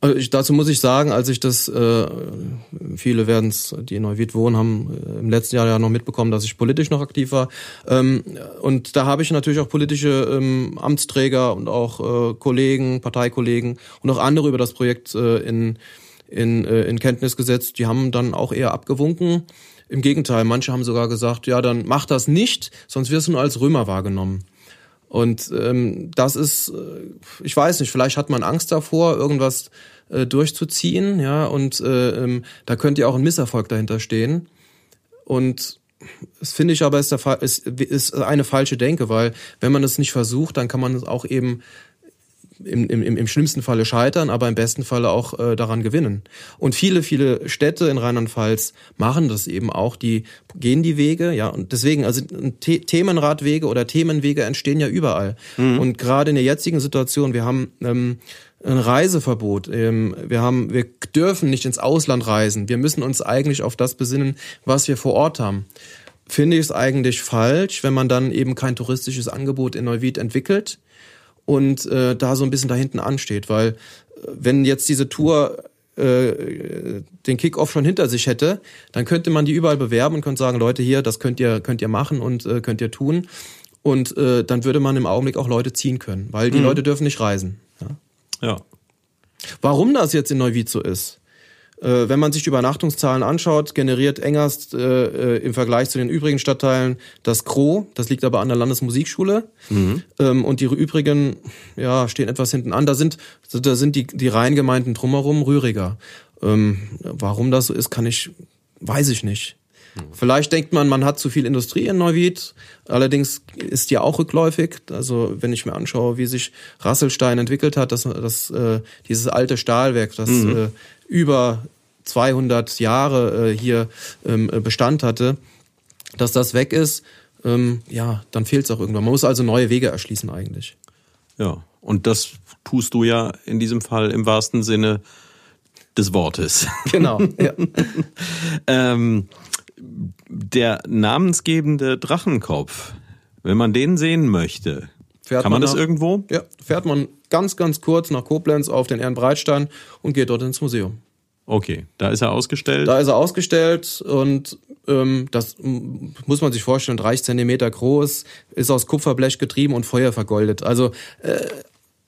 Also ich, dazu muss ich sagen, als ich das, äh, viele werden es, die in Neuwied wohnen, haben äh, im letzten Jahr ja noch mitbekommen, dass ich politisch noch aktiv war. Ähm, und da habe ich natürlich auch politische ähm, Amtsträger und auch äh, Kollegen, Parteikollegen und auch andere über das Projekt äh, in, in, äh, in Kenntnis gesetzt. Die haben dann auch eher abgewunken. Im Gegenteil, manche haben sogar gesagt, ja, dann mach das nicht, sonst wirst du nur als Römer wahrgenommen. Und ähm, das ist, äh, ich weiß nicht, vielleicht hat man Angst davor, irgendwas äh, durchzuziehen, ja, und äh, ähm, da könnte ja auch ein Misserfolg dahinter stehen. Und das finde ich aber ist, der, ist, ist eine falsche Denke, weil wenn man es nicht versucht, dann kann man es auch eben im, im, im schlimmsten Falle scheitern, aber im besten Falle auch äh, daran gewinnen. Und viele, viele Städte in Rheinland-Pfalz machen das eben auch, die gehen die Wege, ja, und deswegen, also The Themenradwege oder Themenwege entstehen ja überall. Mhm. Und gerade in der jetzigen Situation, wir haben ähm, ein Reiseverbot. Ähm, wir haben, wir dürfen nicht ins Ausland reisen. Wir müssen uns eigentlich auf das besinnen, was wir vor Ort haben. Finde ich es eigentlich falsch, wenn man dann eben kein touristisches Angebot in Neuwied entwickelt und äh, da so ein bisschen da hinten ansteht, weil äh, wenn jetzt diese Tour äh, den Kickoff schon hinter sich hätte, dann könnte man die überall bewerben und könnte sagen, Leute hier, das könnt ihr könnt ihr machen und äh, könnt ihr tun und äh, dann würde man im Augenblick auch Leute ziehen können, weil die mhm. Leute dürfen nicht reisen. Ja. ja. Warum das jetzt in Neuwied so ist? Äh, wenn man sich Übernachtungszahlen anschaut, generiert Engerst äh, äh, im Vergleich zu den übrigen Stadtteilen das Gro. Das liegt aber an der Landesmusikschule. Mhm. Ähm, und die übrigen ja, stehen etwas hinten an. Da sind, da sind die, die Rheingemeinden drumherum rühriger. Ähm, warum das so ist, kann ich, weiß ich nicht. Mhm. Vielleicht denkt man, man hat zu viel Industrie in Neuwied. Allerdings ist die auch rückläufig. Also wenn ich mir anschaue, wie sich Rasselstein entwickelt hat, das, das, äh, dieses alte Stahlwerk, das mhm. äh, über 200 Jahre äh, hier ähm, Bestand hatte, dass das weg ist, ähm, ja, dann fehlt es auch irgendwann. Man muss also neue Wege erschließen eigentlich. Ja, und das tust du ja in diesem Fall im wahrsten Sinne des Wortes. Genau. Ja. ähm, der namensgebende Drachenkopf, wenn man den sehen möchte, fährt kann man, man das irgendwo? Ja, fährt man ganz, ganz kurz nach Koblenz auf den Ehrenbreitstein und geht dort ins Museum. Okay, da ist er ausgestellt. Da ist er ausgestellt und ähm, das muss man sich vorstellen, 30 Zentimeter groß, ist aus Kupferblech getrieben und Feuer vergoldet. Also äh,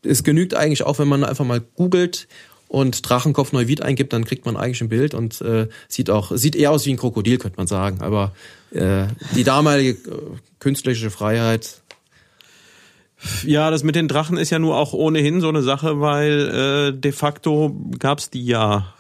es genügt eigentlich auch, wenn man einfach mal googelt und Drachenkopf Neuwied eingibt, dann kriegt man eigentlich ein Bild und äh, sieht auch sieht eher aus wie ein Krokodil, könnte man sagen. Aber äh, die damalige äh, künstlerische Freiheit. Ja, das mit den Drachen ist ja nur auch ohnehin so eine Sache, weil äh, de facto gab's die ja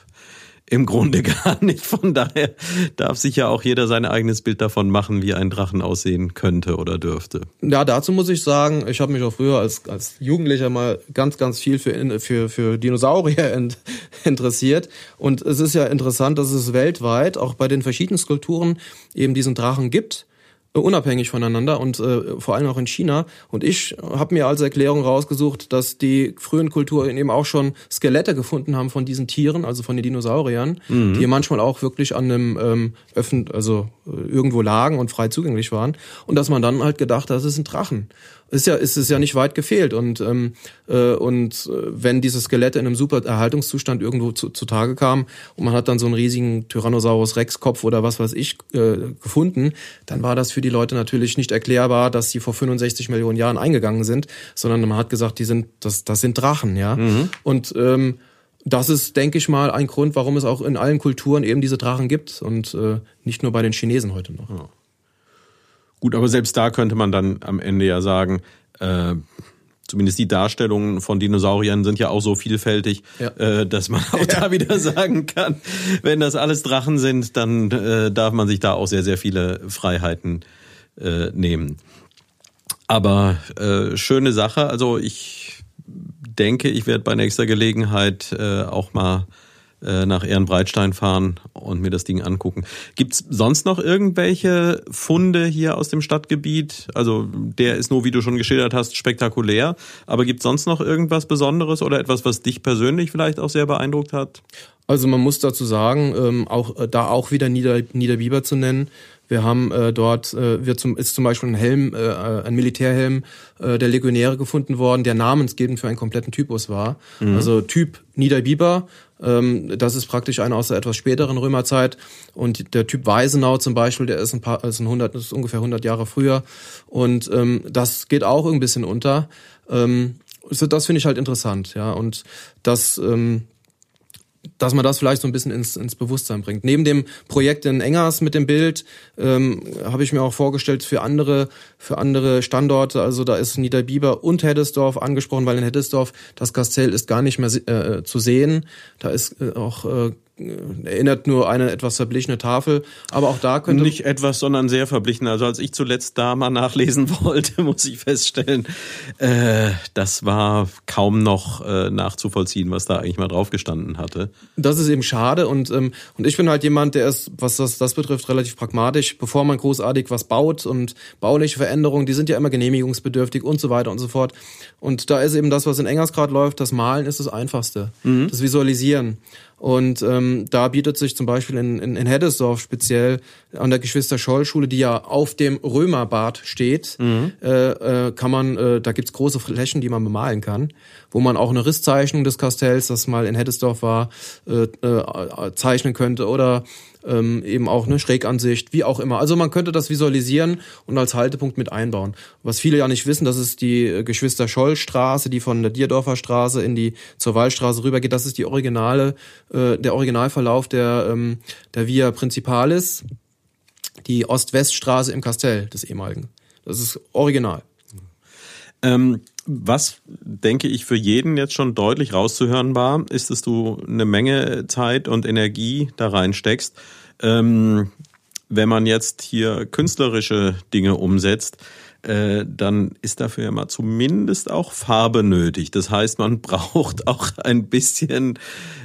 im Grunde gar nicht. Von daher darf sich ja auch jeder sein eigenes Bild davon machen, wie ein Drachen aussehen könnte oder dürfte. Ja, dazu muss ich sagen, ich habe mich auch früher als, als Jugendlicher mal ganz, ganz viel für, für, für Dinosaurier ent, interessiert. Und es ist ja interessant, dass es weltweit auch bei den verschiedenen Skulpturen eben diesen Drachen gibt unabhängig voneinander und äh, vor allem auch in China. Und ich habe mir als Erklärung rausgesucht, dass die frühen Kulturen eben auch schon Skelette gefunden haben von diesen Tieren, also von den Dinosauriern, mhm. die manchmal auch wirklich an einem ähm, öffentlich, also äh, irgendwo lagen und frei zugänglich waren. Und dass man dann halt gedacht hat, das ist ein Drachen ist ja ist es ja nicht weit gefehlt und ähm, äh, und äh, wenn diese Skelette in einem super Erhaltungszustand irgendwo zu, zutage kamen und man hat dann so einen riesigen Tyrannosaurus Rex Kopf oder was weiß ich äh, gefunden, dann war das für die Leute natürlich nicht erklärbar, dass die vor 65 Millionen Jahren eingegangen sind, sondern man hat gesagt, die sind das das sind Drachen, ja mhm. und ähm, das ist, denke ich mal, ein Grund, warum es auch in allen Kulturen eben diese Drachen gibt und äh, nicht nur bei den Chinesen heute noch. Ja. Gut, aber selbst da könnte man dann am Ende ja sagen, äh, zumindest die Darstellungen von Dinosauriern sind ja auch so vielfältig, ja. äh, dass man auch ja. da wieder sagen kann, wenn das alles Drachen sind, dann äh, darf man sich da auch sehr, sehr viele Freiheiten äh, nehmen. Aber äh, schöne Sache. Also ich denke, ich werde bei nächster Gelegenheit äh, auch mal nach Ehrenbreitstein fahren und mir das Ding angucken. Gibt's sonst noch irgendwelche Funde hier aus dem Stadtgebiet? Also der ist nur, wie du schon geschildert hast, spektakulär. Aber gibt's sonst noch irgendwas Besonderes oder etwas, was dich persönlich vielleicht auch sehr beeindruckt hat? Also man muss dazu sagen, ähm, auch äh, da auch wieder Nieder, Niederbiber zu nennen. Wir haben äh, dort äh, wird zum, ist zum Beispiel ein Helm, äh, ein Militärhelm äh, der Legionäre gefunden worden, der namensgebend für einen kompletten Typus war. Mhm. Also Typ Niederbiber. Ähm, das ist praktisch einer aus der etwas späteren Römerzeit. Und der Typ Weisenau zum Beispiel, der ist ein paar, ist ein 100, ist ungefähr 100 Jahre früher. Und ähm, das geht auch ein bisschen unter. Ähm, das finde ich halt interessant, ja. Und das ähm, dass man das vielleicht so ein bisschen ins, ins Bewusstsein bringt. Neben dem Projekt in Engers mit dem Bild ähm, habe ich mir auch vorgestellt für andere für andere Standorte. Also da ist Niederbiber und Heddesdorf angesprochen, weil in Heddesdorf das Kastell ist gar nicht mehr äh, zu sehen. Da ist äh, auch äh, erinnert nur eine etwas verblichene Tafel, aber auch da könnte nicht etwas, sondern sehr verblichen. Also als ich zuletzt da mal nachlesen wollte, muss ich feststellen, äh, das war kaum noch äh, nachzuvollziehen, was da eigentlich mal drauf gestanden hatte. Das ist eben schade und ähm, und ich bin halt jemand, der ist, was das das betrifft, relativ pragmatisch. Bevor man großartig was baut und bauliche Veränderungen, die sind ja immer genehmigungsbedürftig und so weiter und so fort. Und da ist eben das, was in Engersgrad läuft, das Malen ist das Einfachste, mhm. das Visualisieren. Und ähm, da bietet sich zum Beispiel in, in, in Heddesdorf speziell an der Geschwister-Scholl-Schule, die ja auf dem Römerbad steht, mhm. äh, äh, kann man, äh, da gibt's große Flächen, die man bemalen kann, wo man auch eine Risszeichnung des Kastells, das mal in Heddesdorf war, äh, äh, zeichnen könnte oder ähm, eben auch eine Schrägansicht, wie auch immer. Also man könnte das visualisieren und als Haltepunkt mit einbauen. Was viele ja nicht wissen, das ist die äh, Geschwister-Scholl-Straße, die von der Dierdorfer Straße in die zur Wallstraße rübergeht. Das ist die originale, äh, der Originalverlauf der, ähm, der Via Principalis, die Ost-West-Straße im Kastell des ehemaligen. Das ist original. Ähm, was, denke ich, für jeden jetzt schon deutlich rauszuhören war, ist, dass du eine Menge Zeit und Energie da reinsteckst. Ähm, wenn man jetzt hier künstlerische Dinge umsetzt, äh, dann ist dafür ja mal zumindest auch Farbe nötig. Das heißt, man braucht auch ein bisschen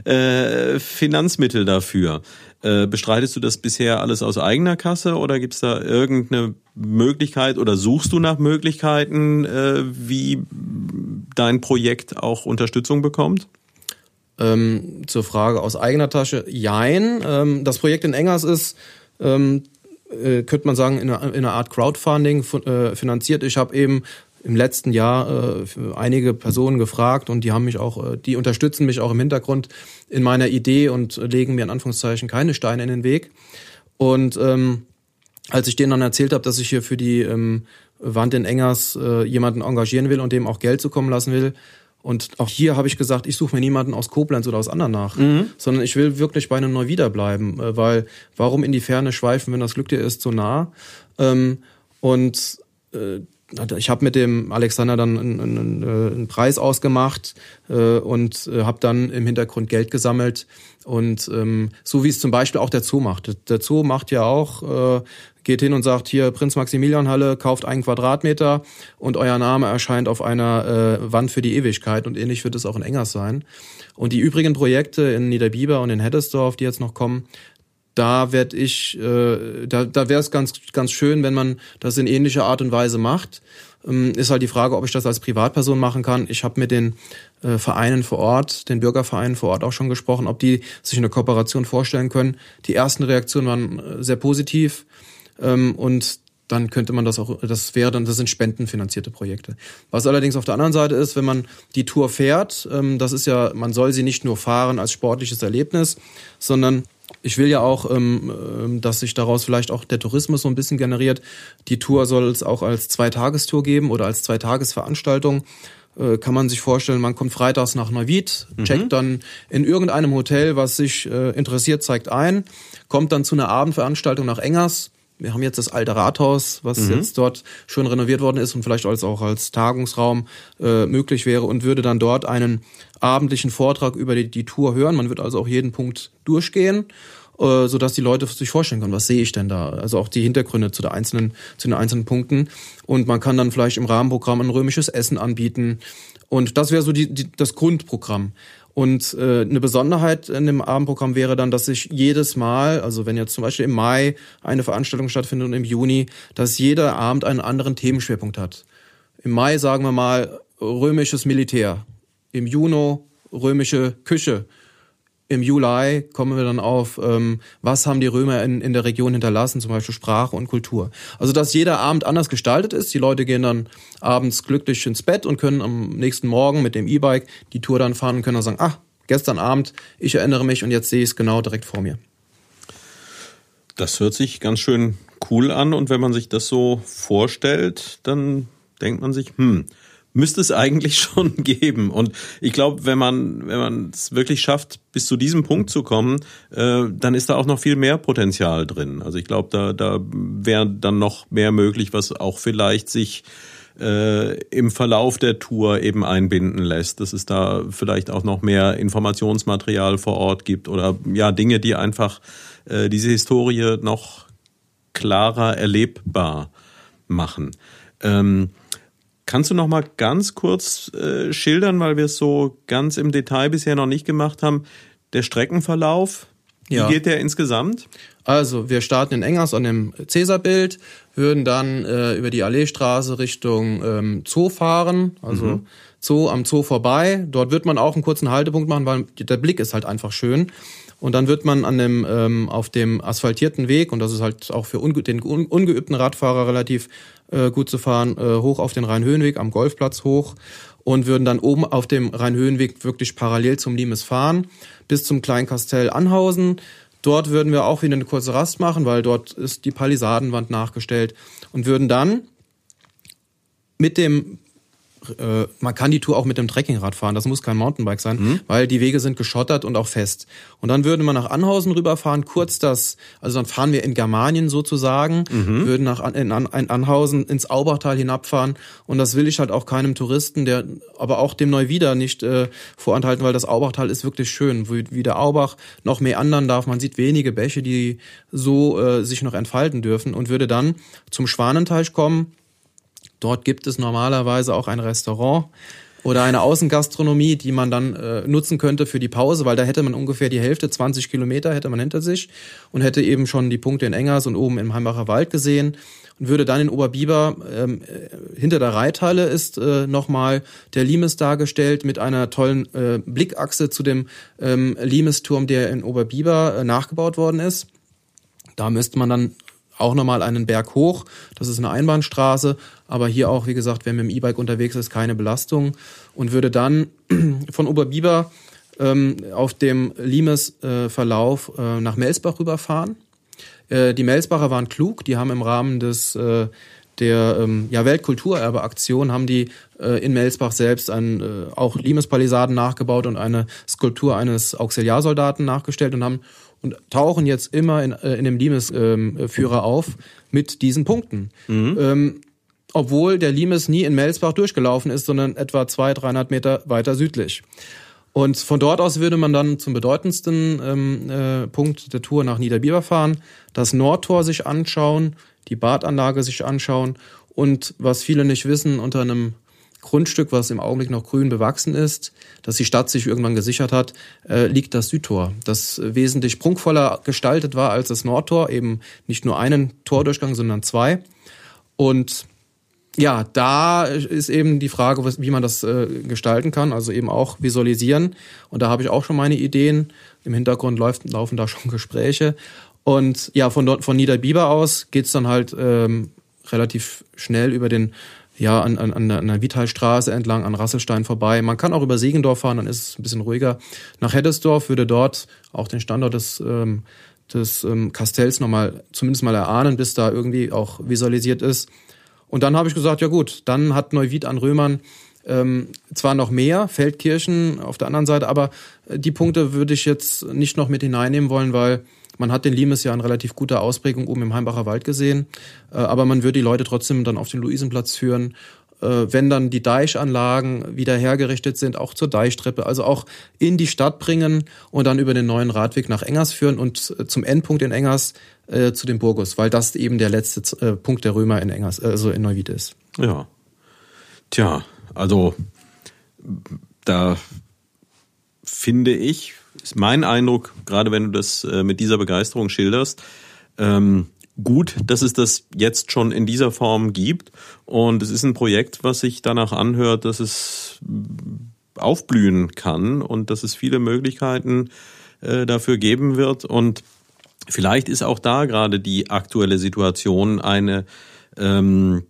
äh, Finanzmittel dafür. Äh, bestreitest du das bisher alles aus eigener Kasse oder gibt es da irgendeine Möglichkeit oder suchst du nach Möglichkeiten, wie dein Projekt auch Unterstützung bekommt? Ähm, zur Frage aus eigener Tasche, jein. Ähm, das Projekt in Engers ist, ähm, äh, könnte man sagen, in einer, in einer Art Crowdfunding äh, finanziert. Ich habe eben im letzten Jahr äh, einige Personen gefragt und die haben mich auch, äh, die unterstützen mich auch im Hintergrund in meiner Idee und legen mir in Anführungszeichen keine Steine in den Weg. Und ähm, als ich denen dann erzählt habe, dass ich hier für die ähm, Wand in Engers äh, jemanden engagieren will und dem auch Geld zukommen lassen will, Und auch hier habe ich gesagt, ich suche mir niemanden aus Koblenz oder aus Andernach, mhm. sondern ich will wirklich bei einem Neuwieder bleiben, äh, weil warum in die Ferne schweifen, wenn das Glück dir ist, so nah? Ähm, und äh, ich habe mit dem Alexander dann einen, einen, äh, einen Preis ausgemacht äh, und äh, habe dann im Hintergrund Geld gesammelt. Und ähm, so wie es zum Beispiel auch der Zoo macht. Der Zoo macht ja auch, äh, geht hin und sagt, hier Prinz Maximilian Halle, kauft einen Quadratmeter und euer Name erscheint auf einer äh, Wand für die Ewigkeit. Und ähnlich wird es auch in Engers sein. Und die übrigen Projekte in Niederbiber und in Heddesdorf, die jetzt noch kommen, da werde ich, äh, da, da wäre es ganz, ganz schön, wenn man das in ähnlicher Art und Weise macht. Ähm, ist halt die Frage, ob ich das als Privatperson machen kann. Ich habe mit den äh, Vereinen vor Ort, den Bürgervereinen vor Ort auch schon gesprochen, ob die sich eine Kooperation vorstellen können. Die ersten Reaktionen waren äh, sehr positiv ähm, und dann könnte man das auch, das wäre dann, das sind spendenfinanzierte Projekte. Was allerdings auf der anderen Seite ist, wenn man die Tour fährt, ähm, das ist ja, man soll sie nicht nur fahren als sportliches Erlebnis, sondern ich will ja auch, ähm, ähm, dass sich daraus vielleicht auch der Tourismus so ein bisschen generiert. Die Tour soll es auch als Zweitagestour geben oder als Zweitagesveranstaltung. Äh, kann man sich vorstellen, man kommt freitags nach Neuwied, mhm. checkt dann in irgendeinem Hotel, was sich äh, interessiert, zeigt ein, kommt dann zu einer Abendveranstaltung nach Engers, wir haben jetzt das alte Rathaus, was mhm. jetzt dort schon renoviert worden ist und vielleicht als auch als Tagungsraum äh, möglich wäre und würde dann dort einen abendlichen Vortrag über die, die Tour hören. Man wird also auch jeden Punkt durchgehen, äh, so dass die Leute sich vorstellen können, was sehe ich denn da? Also auch die Hintergründe zu der einzelnen, zu den einzelnen Punkten. Und man kann dann vielleicht im Rahmenprogramm ein römisches Essen anbieten. Und das wäre so die, die, das Grundprogramm. Und äh, eine Besonderheit in dem Abendprogramm wäre dann, dass sich jedes Mal, also wenn jetzt zum Beispiel im Mai eine Veranstaltung stattfindet und im Juni, dass jeder Abend einen anderen Themenschwerpunkt hat. Im Mai sagen wir mal römisches Militär, im Juni römische Küche, im Juli kommen wir dann auf, ähm, was haben die Römer in, in der Region hinterlassen, zum Beispiel Sprache und Kultur. Also dass jeder Abend anders gestaltet ist. Die Leute gehen dann abends glücklich ins Bett und können am nächsten Morgen mit dem E-Bike die Tour dann fahren und können dann sagen, ach, gestern Abend, ich erinnere mich und jetzt sehe ich es genau direkt vor mir. Das hört sich ganz schön cool an und wenn man sich das so vorstellt, dann denkt man sich, hm, müsste es eigentlich schon geben. Und ich glaube, wenn man wenn man es wirklich schafft, bis zu diesem Punkt zu kommen, äh, dann ist da auch noch viel mehr Potenzial drin. Also ich glaube, da da wäre dann noch mehr möglich, was auch vielleicht sich äh, im Verlauf der Tour eben einbinden lässt, dass es da vielleicht auch noch mehr Informationsmaterial vor Ort gibt oder ja Dinge, die einfach äh, diese Historie noch klarer erlebbar machen. Ähm, Kannst du noch mal ganz kurz äh, schildern, weil wir es so ganz im Detail bisher noch nicht gemacht haben, der Streckenverlauf? Wie ja. geht der insgesamt? Also, wir starten in Engers an dem Cäsarbild, würden dann äh, über die Alleestraße Richtung ähm, Zoo fahren, also mhm. Zoo am Zoo vorbei. Dort wird man auch einen kurzen Haltepunkt machen, weil der Blick ist halt einfach schön. Und dann wird man an dem, ähm, auf dem asphaltierten Weg, und das ist halt auch für unge den ungeübten Radfahrer relativ äh, gut zu fahren, äh, hoch auf den Rhein-Höhenweg am Golfplatz hoch und würden dann oben auf dem Rhein-Höhenweg wirklich parallel zum Limes fahren bis zum Kleinkastell Anhausen. Dort würden wir auch wieder eine kurze Rast machen, weil dort ist die Palisadenwand nachgestellt und würden dann mit dem äh, man kann die Tour auch mit dem Trekkingrad fahren, das muss kein Mountainbike sein, mhm. weil die Wege sind geschottert und auch fest. Und dann würde man nach Anhausen rüberfahren, kurz das, also dann fahren wir in Germanien sozusagen, mhm. würden nach in, in Anhausen ins Aubachtal hinabfahren und das will ich halt auch keinem Touristen, der aber auch dem Neuwieder nicht äh, vorenthalten, weil das Aubachtal ist wirklich schön, wie, wie der Aubach noch mehr anderen darf, man sieht wenige Bäche, die so äh, sich noch entfalten dürfen und würde dann zum Schwanenteich kommen, Dort gibt es normalerweise auch ein Restaurant oder eine Außengastronomie, die man dann äh, nutzen könnte für die Pause, weil da hätte man ungefähr die Hälfte, 20 Kilometer hätte man hinter sich und hätte eben schon die Punkte in Engers und oben im Heimbacher Wald gesehen und würde dann in Oberbiber, ähm, äh, hinter der Reithalle ist äh, nochmal der Limes dargestellt mit einer tollen äh, Blickachse zu dem ähm, Limesturm, der in Oberbiber äh, nachgebaut worden ist. Da müsste man dann auch nochmal einen Berg hoch. Das ist eine Einbahnstraße, aber hier auch, wie gesagt, wer mit dem E-Bike unterwegs ist, keine Belastung und würde dann von Oberbiber ähm, auf dem Limes-Verlauf äh, nach Melsbach rüberfahren. Äh, die Melsbacher waren klug, die haben im Rahmen des äh, der ähm, ja, Weltkulturerbe-Aktion haben die äh, in Melsbach selbst ein, äh, auch Limespalisaden nachgebaut und eine Skulptur eines Auxiliarsoldaten nachgestellt und haben und tauchen jetzt immer in, äh, in dem Limes-Führer ähm, auf mit diesen Punkten. Mhm. Ähm, obwohl der Limes nie in Melsbach durchgelaufen ist, sondern etwa 200, 300 Meter weiter südlich. Und von dort aus würde man dann zum bedeutendsten ähm, äh, Punkt der Tour nach Niederbiber fahren, das Nordtor sich anschauen, die Badanlage sich anschauen und was viele nicht wissen, unter einem Grundstück, was im Augenblick noch grün bewachsen ist, das die Stadt sich irgendwann gesichert hat, äh, liegt das Südtor, das wesentlich prunkvoller gestaltet war als das Nordtor, eben nicht nur einen Tordurchgang, sondern zwei. Und ja, da ist eben die Frage, wie man das äh, gestalten kann, also eben auch visualisieren. Und da habe ich auch schon meine Ideen. Im Hintergrund laufen da schon Gespräche. Und ja, von dort, von Niederbiber aus geht's dann halt ähm, relativ schnell über den ja, an, an, an der Vitalstraße entlang, an Rasselstein vorbei. Man kann auch über Segendorf fahren, dann ist es ein bisschen ruhiger. Nach Heddesdorf würde dort auch den Standort des, ähm, des ähm, Kastells nochmal, zumindest mal erahnen, bis da irgendwie auch visualisiert ist. Und dann habe ich gesagt, ja gut, dann hat Neuwied an Römern ähm, zwar noch mehr, Feldkirchen auf der anderen Seite, aber die Punkte würde ich jetzt nicht noch mit hineinnehmen wollen, weil man hat den Limes ja in relativ guter Ausprägung oben im Heimbacher Wald gesehen, äh, aber man würde die Leute trotzdem dann auf den Luisenplatz führen, äh, wenn dann die Deichanlagen wieder hergerichtet sind, auch zur Deichtreppe, also auch in die Stadt bringen und dann über den neuen Radweg nach Engers führen und äh, zum Endpunkt in Engers äh, zu dem Burgus, weil das eben der letzte äh, Punkt der Römer in Engers, also in Neuwied ist. Ja. Tja, also da finde ich, ist mein Eindruck, gerade wenn du das äh, mit dieser Begeisterung schilderst, ähm, gut, dass es das jetzt schon in dieser Form gibt. Und es ist ein Projekt, was sich danach anhört, dass es aufblühen kann und dass es viele Möglichkeiten äh, dafür geben wird. Und vielleicht ist auch da gerade die aktuelle Situation eine, ähm,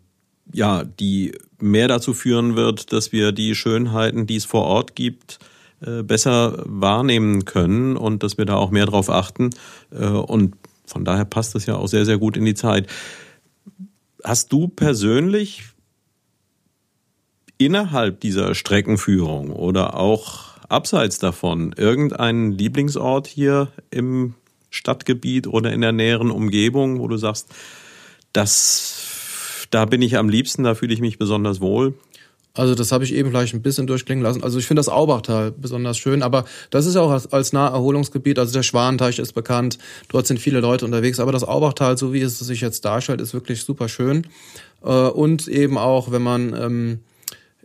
ja, die mehr dazu führen wird, dass wir die Schönheiten, die es vor Ort gibt, äh, besser wahrnehmen können und dass wir da auch mehr drauf achten. Äh, und von daher passt das ja auch sehr, sehr gut in die Zeit. Hast du persönlich innerhalb dieser Streckenführung oder auch abseits davon irgendeinen Lieblingsort hier im Stadtgebiet oder in der näheren Umgebung, wo du sagst, das, da bin ich am liebsten, da fühle ich mich besonders wohl? Also das habe ich eben vielleicht ein bisschen durchklingen lassen. Also ich finde das Aubachtal besonders schön, aber das ist auch als, als Naherholungsgebiet, also der Schwanenteich ist bekannt, dort sind viele Leute unterwegs, aber das Aubachtal, so wie es sich jetzt darstellt, ist wirklich super schön. Äh, und eben auch, wenn man ähm,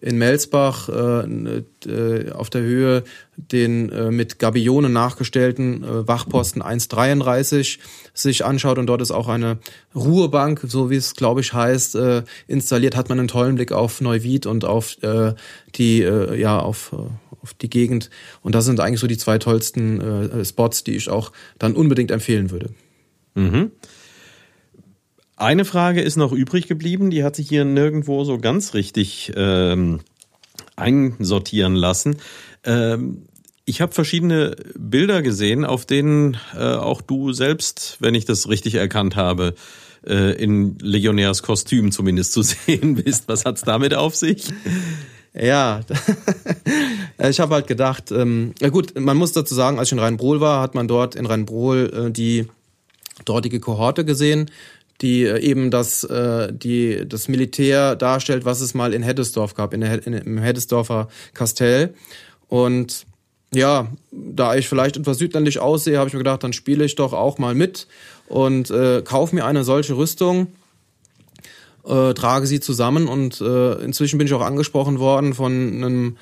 in Melsbach äh, äh, auf der Höhe den äh, mit Gabionen nachgestellten äh, Wachposten 133 sich anschaut und dort ist auch eine Ruhebank, so wie es glaube ich heißt, äh, installiert, hat man einen tollen Blick auf Neuwied und auf äh, die äh, ja auf äh, auf die Gegend und das sind eigentlich so die zwei tollsten äh, Spots, die ich auch dann unbedingt empfehlen würde. Mhm. Eine Frage ist noch übrig geblieben, die hat sich hier nirgendwo so ganz richtig ähm, einsortieren lassen. Ähm, ich habe verschiedene Bilder gesehen, auf denen äh, auch du selbst, wenn ich das richtig erkannt habe, äh, in Legionärskostüm zumindest zu sehen bist. Was hat's damit auf sich? Ja, ich habe halt gedacht, ähm, ja gut, man muss dazu sagen, als ich in Rheinbrohl war, hat man dort in Rheinbrohl äh, die dortige Kohorte gesehen, die äh, eben das, äh, die, das Militär darstellt, was es mal in Heddesdorf gab, in der, in, im Heddesdorfer Kastell. Und ja, da ich vielleicht etwas südländlich aussehe, habe ich mir gedacht, dann spiele ich doch auch mal mit und äh, kaufe mir eine solche Rüstung, äh, trage sie zusammen und äh, inzwischen bin ich auch angesprochen worden von einem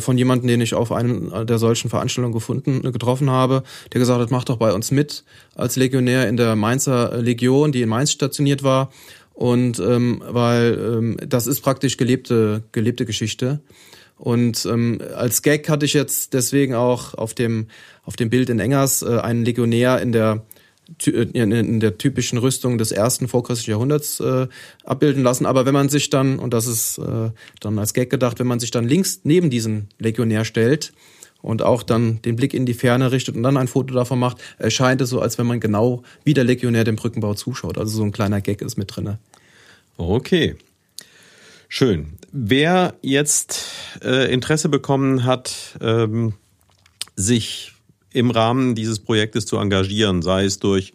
von jemandem, den ich auf einem der solchen Veranstaltungen gefunden, äh, getroffen habe, der gesagt hat, mach doch bei uns mit als Legionär in der Mainzer Legion, die in Mainz stationiert war. Und ähm, weil ähm, das ist praktisch gelebte, gelebte Geschichte. Und ähm, als Gag hatte ich jetzt deswegen auch auf dem, auf dem Bild in Engers äh, einen Legionär in der äh, in der typischen Rüstung des ersten vorchristlichen Jahrhunderts äh, abbilden lassen. Aber wenn man sich dann, und das ist äh, dann als Gag gedacht, wenn man sich dann links neben diesen Legionär stellt und auch dann den Blick in die Ferne richtet und dann ein Foto davon macht, erscheint es so, als wenn man genau wie der Legionär dem Brückenbau zuschaut. Also so ein kleiner Gag ist mit drinne. Okay. Schön. Wer jetzt äh, Interesse bekommen hat, ähm, sich im Rahmen dieses Projektes zu engagieren, sei es durch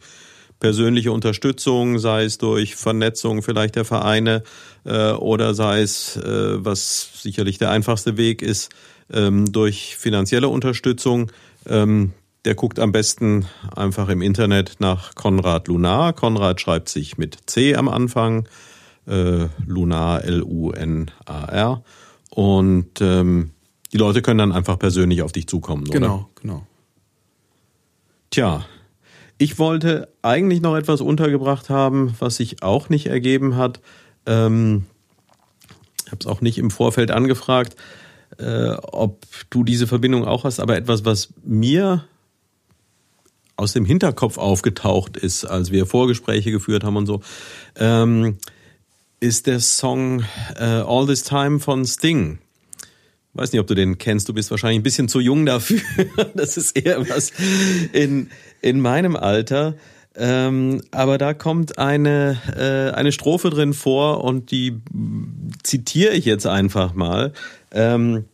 persönliche Unterstützung, sei es durch Vernetzung vielleicht der Vereine äh, oder sei es, äh, was sicherlich der einfachste Weg ist, ähm, durch finanzielle Unterstützung. Ähm, der guckt am besten einfach im Internet nach Konrad Lunar. Konrad schreibt sich mit C am Anfang, äh, Lunar, L-U-N-A-R. Und ähm, die Leute können dann einfach persönlich auf dich zukommen, oder? Genau, genau. Tja, ich wollte eigentlich noch etwas untergebracht haben, was sich auch nicht ergeben hat. Ähm, ich habe es auch nicht im Vorfeld angefragt, äh, ob du diese Verbindung auch hast, aber etwas, was mir aus dem Hinterkopf aufgetaucht ist, als wir Vorgespräche geführt haben und so, ähm, ist der Song äh, All This Time von Sting. Weiß nicht, ob du den kennst. Du bist wahrscheinlich ein bisschen zu jung dafür. das ist eher was in, in meinem Alter. Ähm, aber da kommt eine, äh, eine Strophe drin vor und die zitiere ich jetzt einfach mal. Ähm,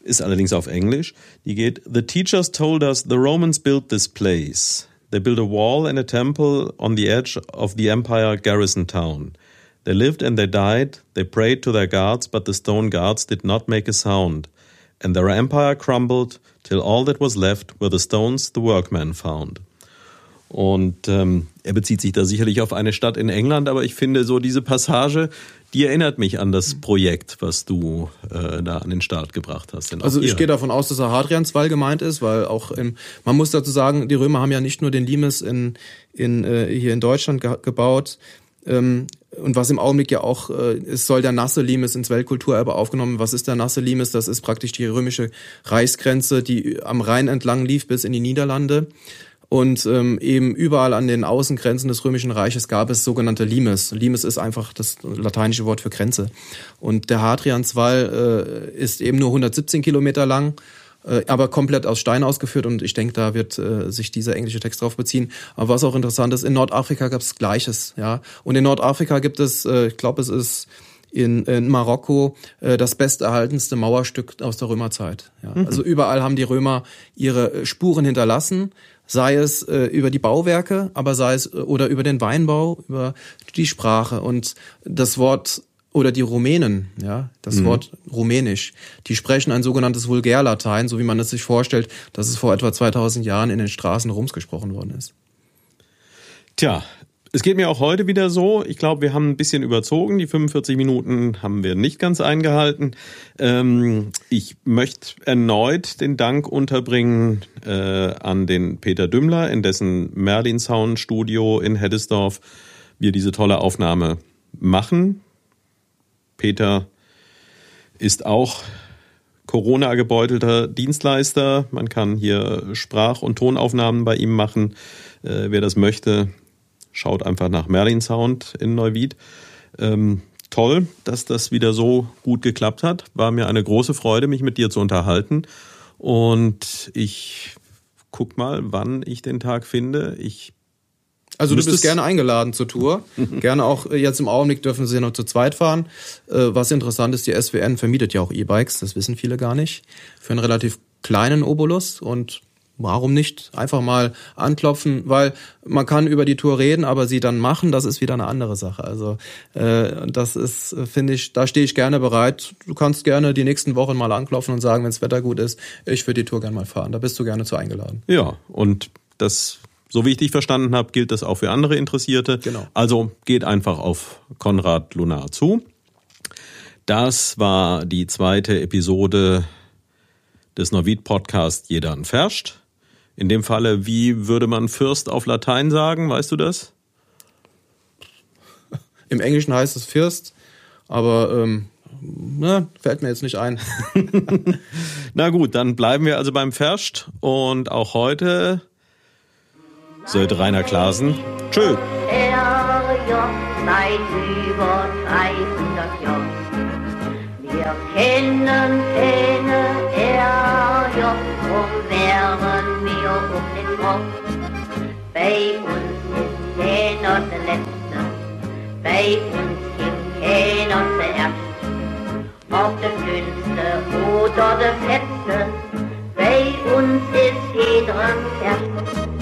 ist allerdings auf Englisch. Die geht, The teachers told us the Romans built this place. They built a wall and a temple on the edge of the empire garrison town. They lived and they died, they prayed to their gods, but the stone gods did not make a sound. And their empire crumbled, till all that was left were the stones the workmen found. Und ähm, er bezieht sich da sicherlich auf eine Stadt in England, aber ich finde so diese Passage, die erinnert mich an das Projekt, was du äh, da an den Start gebracht hast. Denn also ich gehe davon aus, dass er Hadrianswall gemeint ist, weil auch im, man muss dazu sagen, die Römer haben ja nicht nur den Limes in, in, äh, hier in Deutschland ge gebaut, ähm, und was im Augenblick ja auch, äh, es soll der nasse Limes ins Weltkulturerbe aufgenommen. Was ist der nasse Limes? Das ist praktisch die römische Reichsgrenze, die am Rhein entlang lief bis in die Niederlande. Und ähm, eben überall an den Außengrenzen des Römischen Reiches gab es sogenannte Limes. Limes ist einfach das lateinische Wort für Grenze. Und der Hadrianswall äh, ist eben nur 117 Kilometer lang aber komplett aus Stein ausgeführt und ich denke, da wird äh, sich dieser englische Text drauf beziehen. Aber was auch interessant ist, in Nordafrika gab es Gleiches, ja. Und in Nordafrika gibt es, äh, ich glaube, es ist in, in Marokko äh, das besterhaltenste Mauerstück aus der Römerzeit. Ja. Mhm. Also überall haben die Römer ihre äh, Spuren hinterlassen, sei es äh, über die Bauwerke, aber sei es äh, oder über den Weinbau, über die Sprache und das Wort oder die Rumänen, ja, das mhm. Wort rumänisch, die sprechen ein sogenanntes Vulgärlatein, so wie man es sich vorstellt, dass es vor etwa 2000 Jahren in den Straßen Roms gesprochen worden ist. Tja, es geht mir auch heute wieder so. Ich glaube, wir haben ein bisschen überzogen. Die 45 Minuten haben wir nicht ganz eingehalten. Ähm, ich möchte erneut den Dank unterbringen äh, an den Peter Dümmler, in dessen Merlin Sound Studio in Heddesdorf wir diese tolle Aufnahme machen. Peter ist auch Corona-gebeutelter Dienstleister. Man kann hier Sprach- und Tonaufnahmen bei ihm machen. Äh, wer das möchte, schaut einfach nach Merlin Sound in Neuwied. Ähm, toll, dass das wieder so gut geklappt hat. War mir eine große Freude, mich mit dir zu unterhalten. Und ich guck mal, wann ich den Tag finde. Ich also du bist gerne eingeladen zur Tour. gerne auch äh, jetzt im Augenblick dürfen sie ja noch zu zweit fahren. Äh, was interessant ist, die SWN vermietet ja auch E-Bikes, das wissen viele gar nicht. Für einen relativ kleinen Obolus und warum nicht einfach mal anklopfen, weil man kann über die Tour reden, aber sie dann machen, das ist wieder eine andere Sache. Also äh, das ist, finde ich, da stehe ich gerne bereit. Du kannst gerne die nächsten Wochen mal anklopfen und sagen, wenn das Wetter gut ist, ich würde die Tour gerne mal fahren. Da bist du gerne zu eingeladen. Ja, und das so wie ich dich verstanden habe, gilt das auch für andere Interessierte. Genau. Also geht einfach auf Konrad Lunar zu. Das war die zweite Episode des Neuwied Podcast Jeder ein Verscht. In dem Falle, wie würde man Fürst auf Latein sagen? Weißt du das? Im Englischen heißt es Fürst, aber ähm, ne, fällt mir jetzt nicht ein. Na gut, dann bleiben wir also beim Verscht und auch heute Söld Rainer Klasen. Tschö. seit über 300 Jahren. Wir kennen keine RJ, drum wären wir auf den Kopf. Bei uns ist keiner der Letzte, bei uns gibt keiner zuerst. Ob das Dünnste oder das Fetzte, bei uns ist jeder ein Herz.